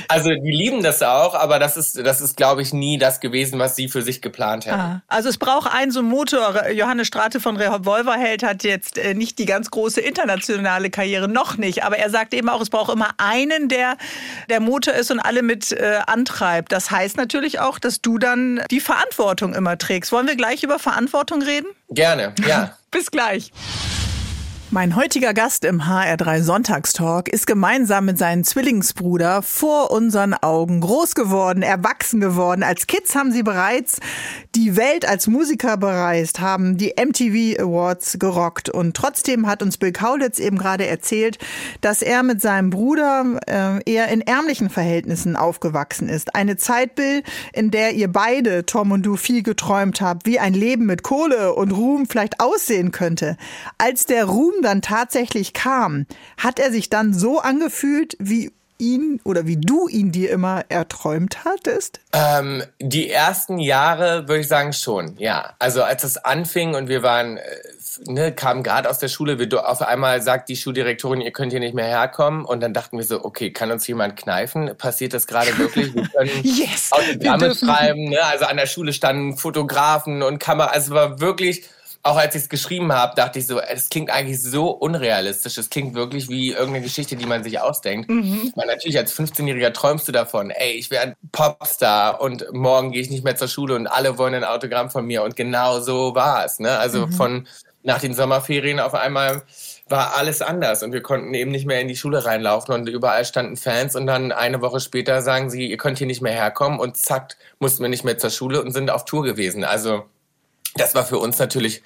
Also die lieben das auch, aber das ist, das ist, glaube ich, nie das gewesen, was sie für sich geplant hätten. Ah, also es braucht einen so Motor. Johannes Strate von Revolverheld hat jetzt äh, nicht die ganz große internationale Karriere, noch nicht. Aber er sagt eben auch, es braucht immer einen, der der Motor ist und alle mit äh, antreibt. Das heißt natürlich auch, dass du dann die Verantwortung immer trägst. Wollen wir gleich über Verantwortung reden? Gerne, ja. Bis gleich. Mein heutiger Gast im HR3 Sonntagstalk ist gemeinsam mit seinem Zwillingsbruder vor unseren Augen groß geworden, erwachsen geworden. Als Kids haben sie bereits die Welt als Musiker bereist, haben die MTV Awards gerockt und trotzdem hat uns Bill Kaulitz eben gerade erzählt, dass er mit seinem Bruder äh, eher in ärmlichen Verhältnissen aufgewachsen ist. Eine Zeit, Bill, in der ihr beide, Tom und du, viel geträumt habt, wie ein Leben mit Kohle und Ruhm vielleicht aussehen könnte. Als der Ruhm dann tatsächlich kam, hat er sich dann so angefühlt, wie ihn oder wie du ihn dir immer erträumt hattest? Ähm, die ersten Jahre würde ich sagen schon, ja. Also als es anfing und wir waren, äh, ne, kamen gerade aus der Schule, wir, auf einmal sagt die Schuldirektorin, ihr könnt hier nicht mehr herkommen und dann dachten wir so, okay, kann uns jemand kneifen? Passiert das gerade wirklich? Wir können yes, Autogramme schreiben, ne? also an der Schule standen Fotografen und Kamera, also es war wirklich auch als ich es geschrieben habe, dachte ich so, es klingt eigentlich so unrealistisch. Es klingt wirklich wie irgendeine Geschichte, die man sich ausdenkt. Mhm. Weil natürlich als 15-Jähriger träumst du davon, ey, ich wäre ein Popstar und morgen gehe ich nicht mehr zur Schule und alle wollen ein Autogramm von mir. Und genau so war es. Ne? Also mhm. von nach den Sommerferien auf einmal war alles anders und wir konnten eben nicht mehr in die Schule reinlaufen und überall standen Fans und dann eine Woche später sagen sie, ihr könnt hier nicht mehr herkommen und zack, mussten wir nicht mehr zur Schule und sind auf Tour gewesen. Also das war für uns natürlich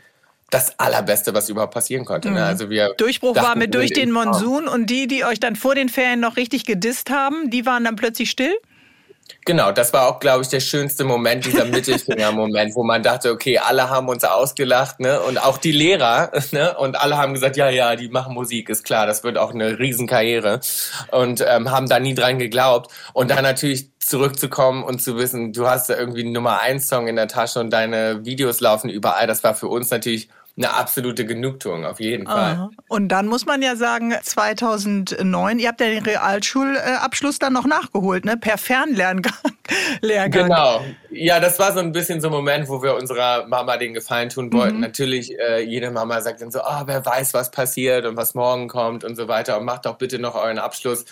das Allerbeste, was überhaupt passieren konnte. Ne? Mhm. Also wir Durchbruch war mit durch den Monsun und die, die euch dann vor den Ferien noch richtig gedisst haben, die waren dann plötzlich still? Genau, das war auch, glaube ich, der schönste Moment, dieser Mittelfinger-Moment, wo man dachte, okay, alle haben uns ausgelacht, ne? Und auch die Lehrer, ne? Und alle haben gesagt, ja, ja, die machen Musik, ist klar, das wird auch eine Riesenkarriere. Und ähm, haben da nie dran geglaubt. Und dann natürlich zurückzukommen und zu wissen, du hast da irgendwie einen Nummer 1 Song in der Tasche und deine Videos laufen überall, das war für uns natürlich eine absolute Genugtuung, auf jeden Fall. Aha. Und dann muss man ja sagen, 2009, ihr habt ja den Realschulabschluss dann noch nachgeholt, ne? Per Fernlerngang. Genau. Ja, das war so ein bisschen so ein Moment, wo wir unserer Mama den Gefallen tun wollten. Mhm. Natürlich, äh, jede Mama sagt dann so, oh, wer weiß, was passiert und was morgen kommt und so weiter und macht doch bitte noch euren Abschluss.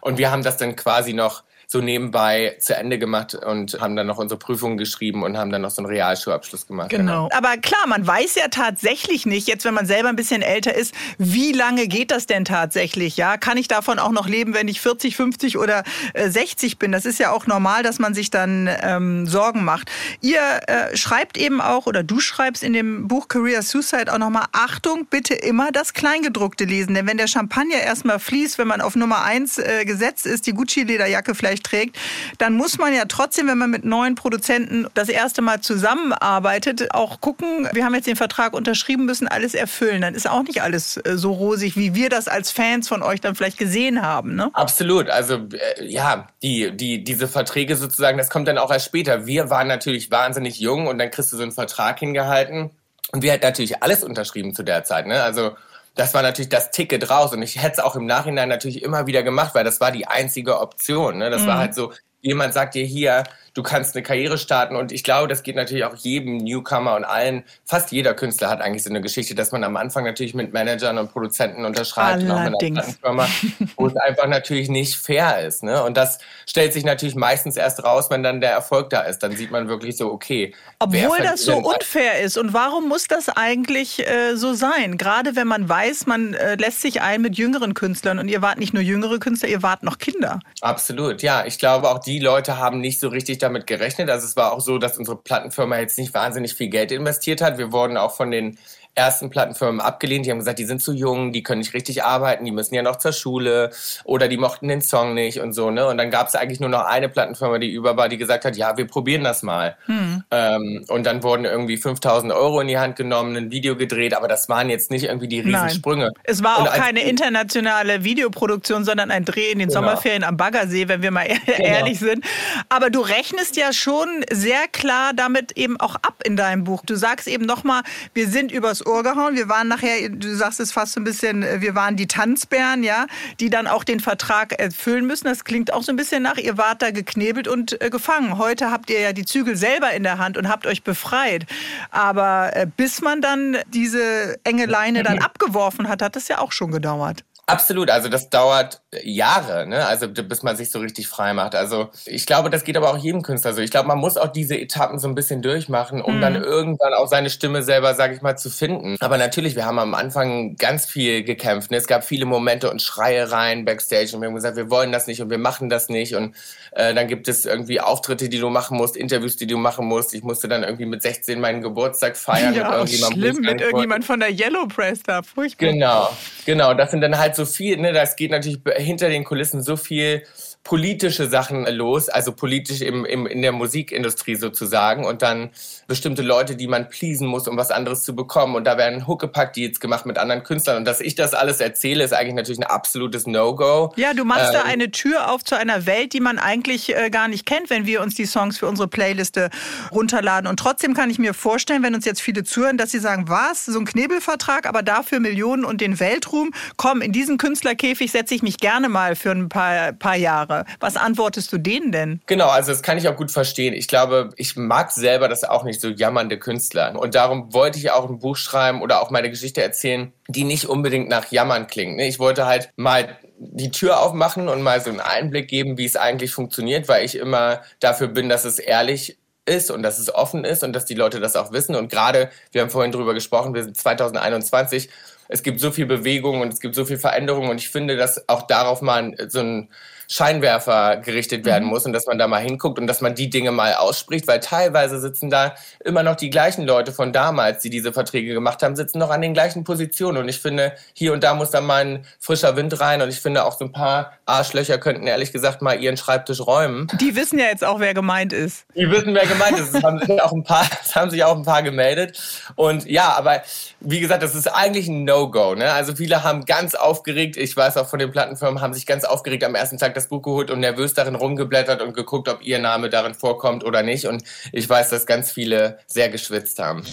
Und wir haben das dann quasi noch so nebenbei zu Ende gemacht und haben dann noch unsere Prüfungen geschrieben und haben dann noch so einen Realschulabschluss gemacht. Genau. Aber klar, man weiß ja tatsächlich nicht, jetzt wenn man selber ein bisschen älter ist, wie lange geht das denn tatsächlich? Ja, kann ich davon auch noch leben, wenn ich 40, 50 oder äh, 60 bin? Das ist ja auch normal, dass man sich dann ähm, Sorgen macht. Ihr äh, schreibt eben auch oder du schreibst in dem Buch Career Suicide auch nochmal Achtung, bitte immer das Kleingedruckte lesen, denn wenn der Champagner erstmal fließt, wenn man auf Nummer 1 äh, gesetzt ist, die Gucci-Lederjacke vielleicht trägt, dann muss man ja trotzdem, wenn man mit neuen Produzenten das erste Mal zusammenarbeitet, auch gucken, wir haben jetzt den Vertrag unterschrieben, müssen alles erfüllen. Dann ist auch nicht alles äh, so rosig, wie wir das als Fans von euch dann vielleicht gesehen haben. Ne? Absolut. Also äh, ja, die, die, diese Verträge sozusagen, das kommt dann auch erst später. Wir waren natürlich wahnsinnig jung und dann kriegst du so einen Vertrag hingehalten. Und wir hätten natürlich alles unterschrieben zu der Zeit. Ne? Also das war natürlich das Ticket raus. Und ich hätte es auch im Nachhinein natürlich immer wieder gemacht, weil das war die einzige Option. Ne? Das mhm. war halt so, jemand sagt dir hier, du kannst eine Karriere starten. Und ich glaube, das geht natürlich auch jedem Newcomer und allen, fast jeder Künstler hat eigentlich so eine Geschichte, dass man am Anfang natürlich mit Managern und Produzenten unterschreibt und auch mit einer Firma, wo es einfach natürlich nicht fair ist. Ne? Und das stellt sich natürlich meistens erst raus, wenn dann der Erfolg da ist. Dann sieht man wirklich so, okay. Obwohl das so unfair ist. Und warum muss das eigentlich äh, so sein? Gerade wenn man weiß, man äh, lässt sich ein mit jüngeren Künstlern und ihr wart nicht nur jüngere Künstler, ihr wart noch Kinder. Absolut, ja. Ich glaube, auch die Leute haben nicht so richtig damit gerechnet. Also es war auch so, dass unsere Plattenfirma jetzt nicht wahnsinnig viel Geld investiert hat. Wir wurden auch von den ersten Plattenfirmen abgelehnt. Die haben gesagt, die sind zu jung, die können nicht richtig arbeiten, die müssen ja noch zur Schule oder die mochten den Song nicht und so. Ne? Und dann gab es eigentlich nur noch eine Plattenfirma, die über war, die gesagt hat, ja, wir probieren das mal. Hm. Ähm, und dann wurden irgendwie 5000 Euro in die Hand genommen, ein Video gedreht, aber das waren jetzt nicht irgendwie die Riesensprünge. Nein. Es war auch keine internationale Videoproduktion, sondern ein Dreh in den genau. Sommerferien am Baggersee, wenn wir mal genau. ehrlich sind. Aber du rechnest ja schon sehr klar damit eben auch ab in deinem Buch. Du sagst eben nochmal, wir sind übers Ohr gehauen. Wir waren nachher, du sagst es fast so ein bisschen, äh, wir waren die Tanzbären, ja, die dann auch den Vertrag erfüllen müssen. Das klingt auch so ein bisschen nach, ihr wart da geknebelt und äh, gefangen. Heute habt ihr ja die Zügel selber in der Hand und habt euch befreit. Aber äh, bis man dann diese enge Leine dann abgeworfen hat, hat das ja auch schon gedauert. Absolut, also das dauert Jahre, ne? also bis man sich so richtig frei macht. Also ich glaube, das geht aber auch jedem Künstler so. Ich glaube, man muss auch diese Etappen so ein bisschen durchmachen, um mhm. dann irgendwann auch seine Stimme selber, sage ich mal, zu finden. Aber natürlich, wir haben am Anfang ganz viel gekämpft. Ne? Es gab viele Momente und Schreiereien backstage und wir haben gesagt, wir wollen das nicht und wir machen das nicht. Und äh, dann gibt es irgendwie Auftritte, die du machen musst, Interviews, die du machen musst. Ich musste dann irgendwie mit 16 meinen Geburtstag feiern ja, mit irgendjemandem. Schlimm, mit irgendjemand von der Yellow Press da, furchtbar. Genau, genau. Das sind dann halt so viel, ne, das geht natürlich hinter den Kulissen so viel politische Sachen los, also politisch im, im, in der Musikindustrie sozusagen und dann bestimmte Leute, die man pleasen muss, um was anderes zu bekommen. Und da werden Huckepack-Deals gemacht mit anderen Künstlern. Und dass ich das alles erzähle, ist eigentlich natürlich ein absolutes No-Go. Ja, du machst ähm, da eine Tür auf zu einer Welt, die man eigentlich äh, gar nicht kennt, wenn wir uns die Songs für unsere Playliste runterladen. Und trotzdem kann ich mir vorstellen, wenn uns jetzt viele zuhören, dass sie sagen, was, so ein Knebelvertrag, aber dafür Millionen und den Weltruhm, komm, in diesen Künstlerkäfig setze ich mich gerne mal für ein paar, paar Jahre. Was antwortest du denen denn? Genau, also das kann ich auch gut verstehen. Ich glaube, ich mag selber das auch nicht so jammernde Künstler. Und darum wollte ich auch ein Buch schreiben oder auch meine Geschichte erzählen, die nicht unbedingt nach Jammern klingt. Ich wollte halt mal die Tür aufmachen und mal so einen Einblick geben, wie es eigentlich funktioniert, weil ich immer dafür bin, dass es ehrlich ist und dass es offen ist und dass die Leute das auch wissen. Und gerade, wir haben vorhin drüber gesprochen, wir sind 2021 es gibt so viel Bewegung und es gibt so viel Veränderung und ich finde, dass auch darauf mal so ein Scheinwerfer gerichtet werden mhm. muss und dass man da mal hinguckt und dass man die Dinge mal ausspricht, weil teilweise sitzen da immer noch die gleichen Leute von damals, die diese Verträge gemacht haben, sitzen noch an den gleichen Positionen und ich finde, hier und da muss da mal ein frischer Wind rein und ich finde auch so ein paar Arschlöcher könnten ehrlich gesagt mal ihren Schreibtisch räumen. Die wissen ja jetzt auch, wer gemeint ist. Die wissen, wer gemeint ist. Es haben sich auch ein paar, es haben sich auch ein paar gemeldet und ja, aber wie gesagt, das ist eigentlich ein No-Go, ne? Also viele haben ganz aufgeregt, ich weiß auch von den Plattenfirmen, haben sich ganz aufgeregt am ersten Tag das Buch geholt und nervös darin rumgeblättert und geguckt, ob ihr Name darin vorkommt oder nicht. Und ich weiß, dass ganz viele sehr geschwitzt haben.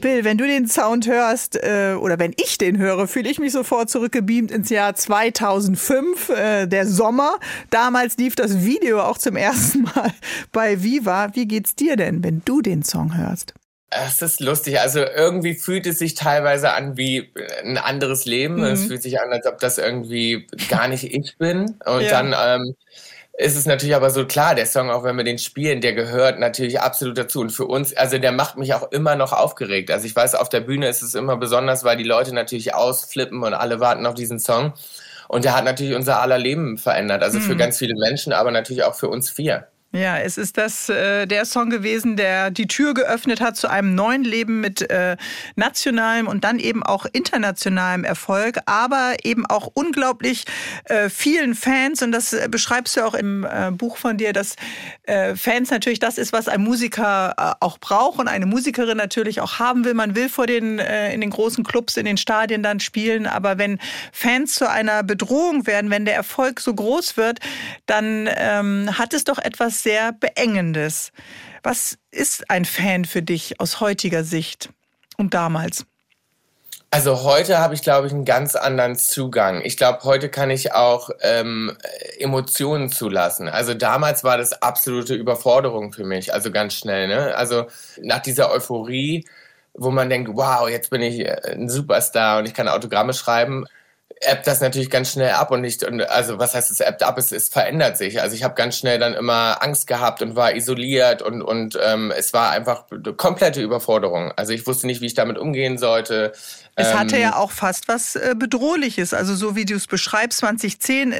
Bill, wenn du den Sound hörst äh, oder wenn ich den höre, fühle ich mich sofort zurückgebeamt ins Jahr 2005, äh, der Sommer. Damals lief das Video auch zum ersten Mal bei Viva. Wie geht's dir denn, wenn du den Song hörst? Es ist lustig. Also irgendwie fühlt es sich teilweise an wie ein anderes Leben. Mhm. Es fühlt sich an, als ob das irgendwie gar nicht ich bin. Und ja. dann ähm, ist es natürlich aber so klar, der Song, auch wenn wir den spielen, der gehört natürlich absolut dazu. Und für uns, also der macht mich auch immer noch aufgeregt. Also ich weiß, auf der Bühne ist es immer besonders, weil die Leute natürlich ausflippen und alle warten auf diesen Song. Und der hat natürlich unser aller Leben verändert. Also mhm. für ganz viele Menschen, aber natürlich auch für uns vier. Ja, es ist das äh, der Song gewesen, der die Tür geöffnet hat zu einem neuen Leben mit äh, nationalem und dann eben auch internationalem Erfolg, aber eben auch unglaublich äh, vielen Fans und das beschreibst du auch im äh, Buch von dir, dass äh, Fans natürlich das ist, was ein Musiker äh, auch braucht und eine Musikerin natürlich auch haben will. Man will vor den äh, in den großen Clubs, in den Stadien dann spielen, aber wenn Fans zu einer Bedrohung werden, wenn der Erfolg so groß wird, dann ähm, hat es doch etwas sehr Beengendes. Was ist ein Fan für dich aus heutiger Sicht und damals? Also heute habe ich, glaube ich, einen ganz anderen Zugang. Ich glaube, heute kann ich auch ähm, Emotionen zulassen. Also damals war das absolute Überforderung für mich, also ganz schnell. Ne? Also nach dieser Euphorie, wo man denkt, wow, jetzt bin ich ein Superstar und ich kann Autogramme schreiben, ebbt das natürlich ganz schnell ab und nicht, und also was heißt es ebbt ab, es, es verändert sich. Also ich habe ganz schnell dann immer Angst gehabt und war isoliert und, und ähm, es war einfach komplette Überforderung. Also ich wusste nicht, wie ich damit umgehen sollte. Es hatte ähm, ja auch fast was äh, Bedrohliches. Also so wie du es beschreibst, 2010 äh,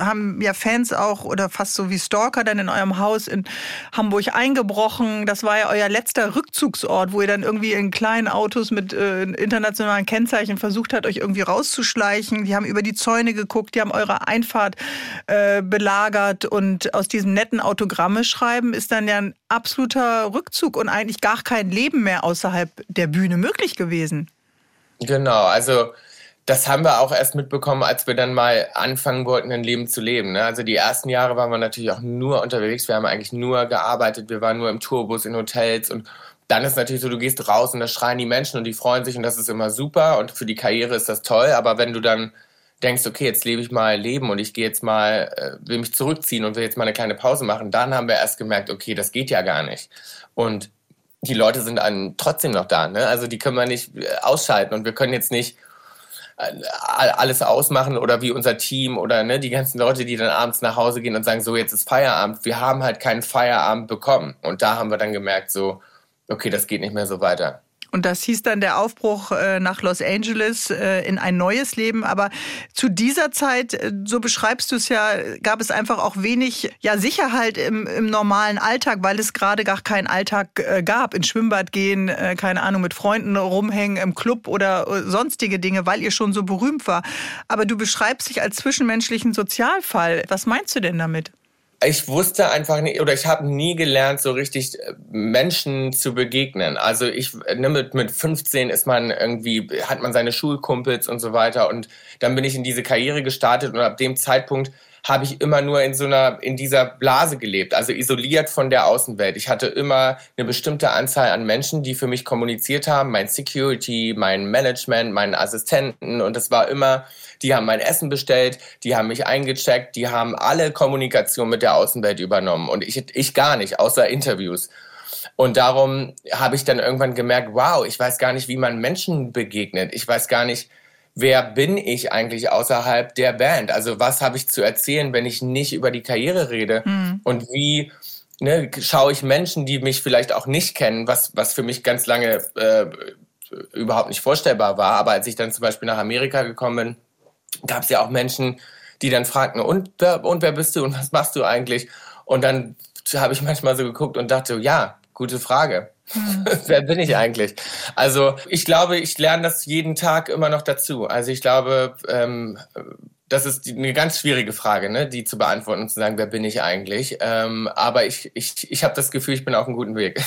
haben ja Fans auch oder fast so wie Stalker dann in eurem Haus in Hamburg eingebrochen. Das war ja euer letzter Rückzugsort, wo ihr dann irgendwie in kleinen Autos mit äh, internationalen Kennzeichen versucht habt, euch irgendwie rauszuschleichen. Die haben über die Zäune geguckt, die haben eure Einfahrt äh, belagert und aus diesem netten Autogramme schreiben ist dann ja ein absoluter Rückzug und eigentlich gar kein Leben mehr außerhalb der Bühne möglich gewesen. Genau, also das haben wir auch erst mitbekommen, als wir dann mal anfangen wollten, ein Leben zu leben. Ne? Also die ersten Jahre waren wir natürlich auch nur unterwegs. Wir haben eigentlich nur gearbeitet. Wir waren nur im Tourbus, in Hotels. Und dann ist natürlich so, du gehst raus und da schreien die Menschen und die freuen sich und das ist immer super. Und für die Karriere ist das toll. Aber wenn du dann denkst, okay, jetzt lebe ich mal Leben und ich gehe jetzt mal, äh, will mich zurückziehen und will jetzt mal eine kleine Pause machen, dann haben wir erst gemerkt, okay, das geht ja gar nicht. Und die Leute sind dann trotzdem noch da. Ne? Also die können wir nicht äh, ausschalten und wir können jetzt nicht äh, alles ausmachen oder wie unser Team oder ne, die ganzen Leute, die dann abends nach Hause gehen und sagen, so jetzt ist Feierabend. Wir haben halt keinen Feierabend bekommen. Und da haben wir dann gemerkt, so, okay, das geht nicht mehr so weiter. Und das hieß dann der Aufbruch äh, nach Los Angeles äh, in ein neues Leben. Aber zu dieser Zeit, äh, so beschreibst du es ja, gab es einfach auch wenig ja, Sicherheit im, im normalen Alltag, weil es gerade gar keinen Alltag gab. Ins Schwimmbad gehen, keine Ahnung, mit Freunden rumhängen im Club oder sonstige Dinge, weil ihr schon so berühmt war. Aber du beschreibst dich als zwischenmenschlichen Sozialfall. Was meinst du denn damit? Ich wusste einfach nicht, oder ich habe nie gelernt, so richtig äh, Menschen zu begegnen. Also ich, ne, mit, mit 15 ist man irgendwie, hat man seine Schulkumpels und so weiter. Und dann bin ich in diese Karriere gestartet und ab dem Zeitpunkt habe ich immer nur in so einer, in dieser Blase gelebt, also isoliert von der Außenwelt. Ich hatte immer eine bestimmte Anzahl an Menschen, die für mich kommuniziert haben, mein Security, mein Management, meinen Assistenten und das war immer, die haben mein Essen bestellt, die haben mich eingecheckt, die haben alle Kommunikation mit der Außenwelt übernommen und ich, ich gar nicht, außer Interviews. Und darum habe ich dann irgendwann gemerkt, wow, ich weiß gar nicht, wie man Menschen begegnet. Ich weiß gar nicht, wer bin ich eigentlich außerhalb der Band? Also was habe ich zu erzählen, wenn ich nicht über die Karriere rede? Mhm. Und wie ne, schaue ich Menschen, die mich vielleicht auch nicht kennen, was, was für mich ganz lange äh, überhaupt nicht vorstellbar war. Aber als ich dann zum Beispiel nach Amerika gekommen bin, gab es ja auch Menschen, die dann fragten, und, und wer bist du und was machst du eigentlich? Und dann habe ich manchmal so geguckt und dachte, ja, gute Frage. Hm. Wer bin ich eigentlich? Also ich glaube, ich lerne das jeden Tag immer noch dazu. Also ich glaube, ähm, das ist eine ganz schwierige Frage, ne, die zu beantworten und zu sagen, wer bin ich eigentlich? Ähm, aber ich, ich, ich habe das Gefühl, ich bin auf einem guten Weg.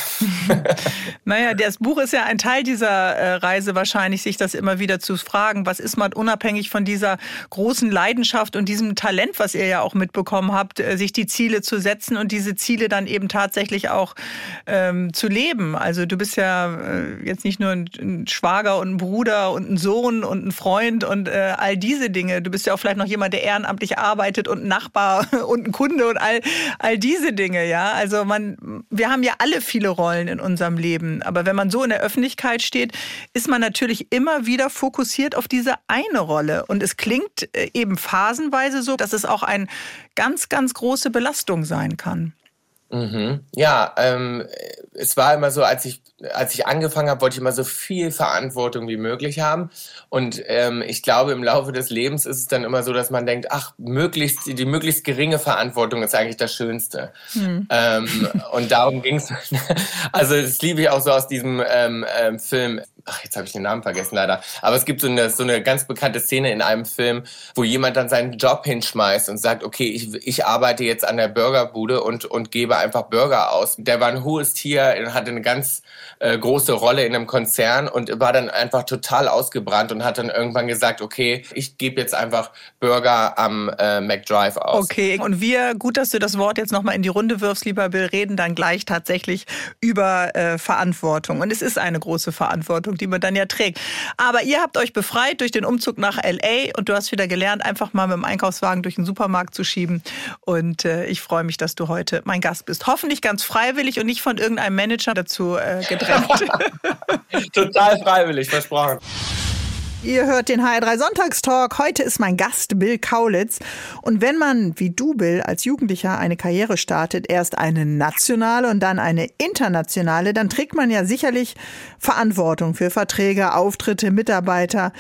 naja, das Buch ist ja ein Teil dieser äh, Reise wahrscheinlich, sich das immer wieder zu fragen, was ist man unabhängig von dieser großen Leidenschaft und diesem Talent, was ihr ja auch mitbekommen habt, äh, sich die Ziele zu setzen und diese Ziele dann eben tatsächlich auch ähm, zu leben. Also du bist ja äh, jetzt nicht nur ein, Schwager und ein Bruder und ein Sohn und ein Freund und äh, all diese Dinge. Du bist ja auch vielleicht noch jemand, der ehrenamtlich arbeitet und ein Nachbar und ein Kunde und all, all diese Dinge, ja. Also man, wir haben ja alle viele Rollen in unserem Leben. Aber wenn man so in der Öffentlichkeit steht, ist man natürlich immer wieder fokussiert auf diese eine Rolle. Und es klingt äh, eben phasenweise so, dass es auch eine ganz, ganz große Belastung sein kann. Mhm. Ja, ähm, es war immer so, als ich, als ich angefangen habe, wollte ich immer so viel Verantwortung wie möglich haben. Und ähm, ich glaube, im Laufe des Lebens ist es dann immer so, dass man denkt, ach, möglichst, die möglichst geringe Verantwortung ist eigentlich das Schönste. Mhm. Ähm, und darum ging es. Also das liebe ich auch so aus diesem ähm, ähm, Film ach, jetzt habe ich den Namen vergessen leider, aber es gibt so eine, so eine ganz bekannte Szene in einem Film, wo jemand dann seinen Job hinschmeißt und sagt, okay, ich, ich arbeite jetzt an der Burgerbude und, und gebe einfach Burger aus. Der war ein hohes Tier, hatte eine ganz äh, große Rolle in einem Konzern und war dann einfach total ausgebrannt und hat dann irgendwann gesagt, okay, ich gebe jetzt einfach Burger am äh, McDrive aus. Okay, und wir, gut, dass du das Wort jetzt nochmal in die Runde wirfst, lieber Bill, reden dann gleich tatsächlich über äh, Verantwortung. Und es ist eine große Verantwortung, die man dann ja trägt. Aber ihr habt euch befreit durch den Umzug nach LA und du hast wieder gelernt, einfach mal mit dem Einkaufswagen durch den Supermarkt zu schieben. Und äh, ich freue mich, dass du heute mein Gast bist. Hoffentlich ganz freiwillig und nicht von irgendeinem Manager dazu äh, gedrängt. Total freiwillig, versprochen. Ihr hört den HR3 Sonntagstalk. Heute ist mein Gast Bill Kaulitz. Und wenn man, wie du, Bill, als Jugendlicher eine Karriere startet, erst eine nationale und dann eine internationale, dann trägt man ja sicherlich Verantwortung für Verträge, Auftritte, Mitarbeiter.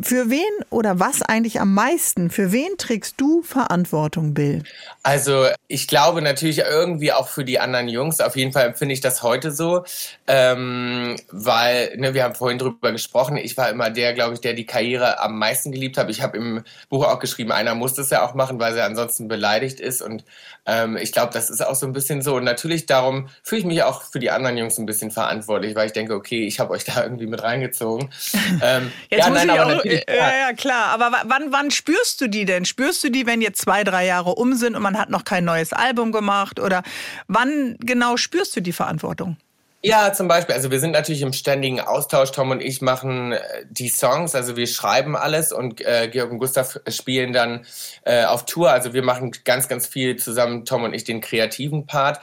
Für wen oder was eigentlich am meisten? Für wen trägst du Verantwortung, Bill? Also ich glaube natürlich irgendwie auch für die anderen Jungs. Auf jeden Fall empfinde ich das heute so, ähm, weil ne, wir haben vorhin drüber gesprochen. Ich war immer der, glaube ich, der die Karriere am meisten geliebt hat. Ich habe im Buch auch geschrieben, einer muss das ja auch machen, weil er ansonsten beleidigt ist. Und ähm, ich glaube, das ist auch so ein bisschen so. Und natürlich darum fühle ich mich auch für die anderen Jungs ein bisschen verantwortlich, weil ich denke, okay, ich habe euch da irgendwie mit reingezogen. Ähm, Jetzt ja, muss nein, ich auch äh, ja, ja, klar. Aber wann, wann spürst du die denn? Spürst du die, wenn jetzt zwei, drei Jahre um sind und man hat noch kein neues Album gemacht? Oder wann genau spürst du die Verantwortung? Ja, zum Beispiel. Also wir sind natürlich im ständigen Austausch. Tom und ich machen äh, die Songs, also wir schreiben alles und äh, Georg und Gustav spielen dann äh, auf Tour. Also wir machen ganz, ganz viel zusammen, Tom und ich, den kreativen Part.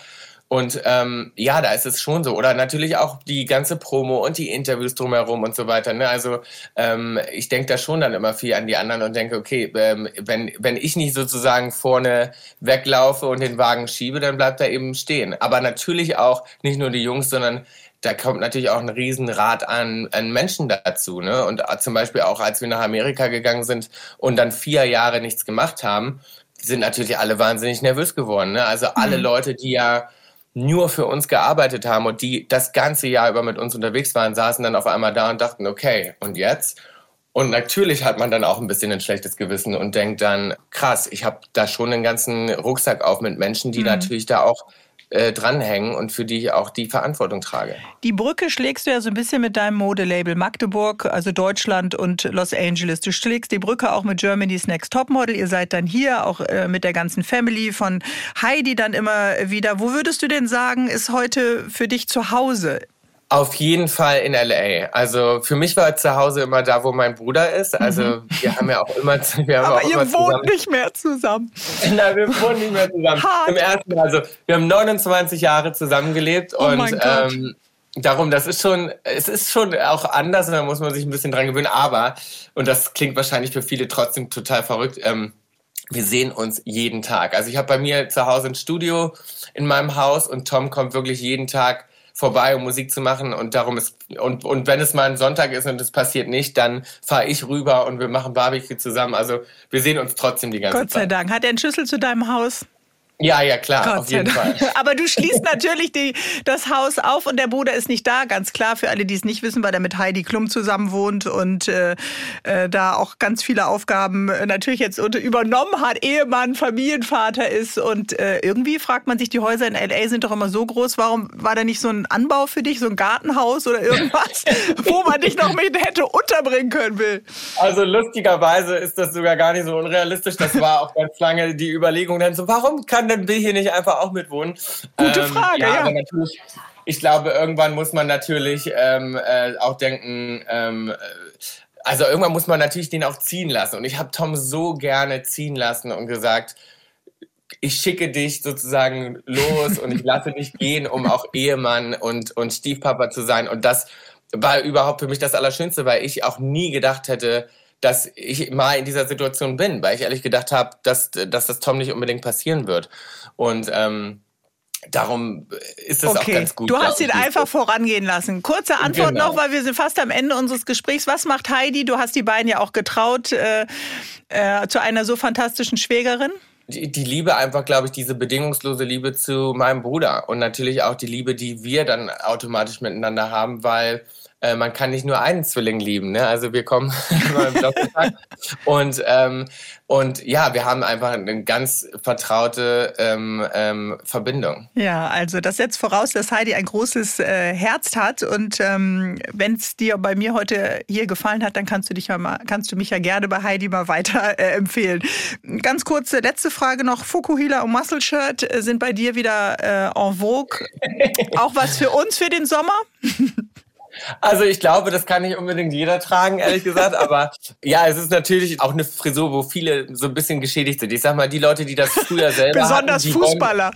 Und ähm, ja, da ist es schon so. Oder natürlich auch die ganze Promo und die Interviews drumherum und so weiter. Ne? Also ähm, ich denke da schon dann immer viel an die anderen und denke, okay, ähm, wenn, wenn ich nicht sozusagen vorne weglaufe und den Wagen schiebe, dann bleibt er eben stehen. Aber natürlich auch nicht nur die Jungs, sondern da kommt natürlich auch ein Riesenrad an, an Menschen dazu. Ne? Und zum Beispiel auch, als wir nach Amerika gegangen sind und dann vier Jahre nichts gemacht haben, sind natürlich alle wahnsinnig nervös geworden. Ne? Also alle mhm. Leute, die ja nur für uns gearbeitet haben und die das ganze Jahr über mit uns unterwegs waren, saßen dann auf einmal da und dachten, okay, und jetzt? Und natürlich hat man dann auch ein bisschen ein schlechtes Gewissen und denkt dann, krass, ich habe da schon einen ganzen Rucksack auf mit Menschen, die mhm. natürlich da auch äh, dranhängen und für die ich auch die Verantwortung trage. Die Brücke schlägst du ja so ein bisschen mit deinem Modelabel Magdeburg, also Deutschland und Los Angeles. Du schlägst die Brücke auch mit Germany's Next Topmodel. Ihr seid dann hier auch äh, mit der ganzen Family von Heidi dann immer wieder. Wo würdest du denn sagen, ist heute für dich zu Hause? Auf jeden Fall in LA. Also für mich war zu Hause immer da, wo mein Bruder ist. Also mhm. wir haben ja auch immer. Wir haben Aber auch ihr immer wohnt nicht mehr zusammen. Nein, wir wohnen nicht mehr zusammen. Hart. Im ersten, also wir haben 29 Jahre zusammengelebt oh und ähm, darum, das ist schon, es ist schon auch anders. Da muss man sich ein bisschen dran gewöhnen. Aber und das klingt wahrscheinlich für viele trotzdem total verrückt. Ähm, wir sehen uns jeden Tag. Also ich habe bei mir zu Hause ein Studio in meinem Haus und Tom kommt wirklich jeden Tag vorbei, um Musik zu machen. Und darum ist, und, und wenn es mal ein Sonntag ist und es passiert nicht, dann fahre ich rüber und wir machen Barbecue zusammen. Also wir sehen uns trotzdem die ganze Zeit. Gott sei Zeit. Dank. Hat er einen Schlüssel zu deinem Haus? Ja, ja, klar, Gott auf jeden Fall. Aber du schließt natürlich die, das Haus auf und der Bruder ist nicht da, ganz klar, für alle, die es nicht wissen, weil er mit Heidi Klum zusammen wohnt und äh, äh, da auch ganz viele Aufgaben äh, natürlich jetzt übernommen hat, Ehemann, Familienvater ist und äh, irgendwie fragt man sich, die Häuser in L.A. sind doch immer so groß, warum war da nicht so ein Anbau für dich, so ein Gartenhaus oder irgendwas, wo man dich noch mit hätte unterbringen können will? Also lustigerweise ist das sogar gar nicht so unrealistisch, das war auch ganz lange die Überlegung dann so, warum kann kann denn Bill hier nicht einfach auch mitwohnen? Gute ähm, Frage, ja. ja. Natürlich, ich glaube, irgendwann muss man natürlich ähm, äh, auch denken, ähm, also irgendwann muss man natürlich den auch ziehen lassen. Und ich habe Tom so gerne ziehen lassen und gesagt, ich schicke dich sozusagen los und ich lasse dich gehen, um auch Ehemann und, und Stiefpapa zu sein. Und das war überhaupt für mich das Allerschönste, weil ich auch nie gedacht hätte, dass ich mal in dieser Situation bin, weil ich ehrlich gedacht habe, dass, dass das Tom nicht unbedingt passieren wird. Und ähm, darum ist es okay. auch ganz gut. Du hast ihn einfach vorangehen lassen. Kurze Antwort genau. noch, weil wir sind fast am Ende unseres Gesprächs. Was macht Heidi? Du hast die beiden ja auch getraut äh, äh, zu einer so fantastischen Schwägerin. Die, die Liebe einfach, glaube ich, diese bedingungslose Liebe zu meinem Bruder und natürlich auch die Liebe, die wir dann automatisch miteinander haben, weil äh, man kann nicht nur einen Zwilling lieben. Ne? Also wir kommen und ähm, und ja, wir haben einfach eine ganz vertraute ähm, ähm, Verbindung. Ja, also das setzt voraus, dass Heidi ein großes äh, Herz hat und ähm, wenn es dir bei mir heute hier gefallen hat, dann kannst du dich ja mal, kannst du mich ja gerne bei Heidi mal weiter äh, empfehlen. Ganz kurze letzte Frage noch: Fukuhila und Muscle Shirt äh, sind bei dir wieder äh, en vogue. Auch was für uns für den Sommer? Also ich glaube, das kann nicht unbedingt jeder tragen, ehrlich gesagt. Aber ja, es ist natürlich auch eine Frisur, wo viele so ein bisschen geschädigt sind. Ich sag mal, die Leute, die das früher selber Besonders hatten, Fußballer.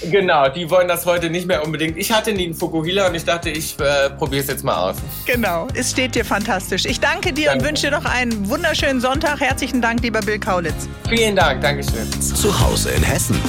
Wollen, genau, die wollen das heute nicht mehr unbedingt. Ich hatte nie einen Fukuhila und ich dachte, ich äh, probiere es jetzt mal aus. Genau, es steht dir fantastisch. Ich danke dir danke. und wünsche dir noch einen wunderschönen Sonntag. Herzlichen Dank, lieber Bill Kaulitz. Vielen Dank, Dankeschön. Zu Hause in Hessen.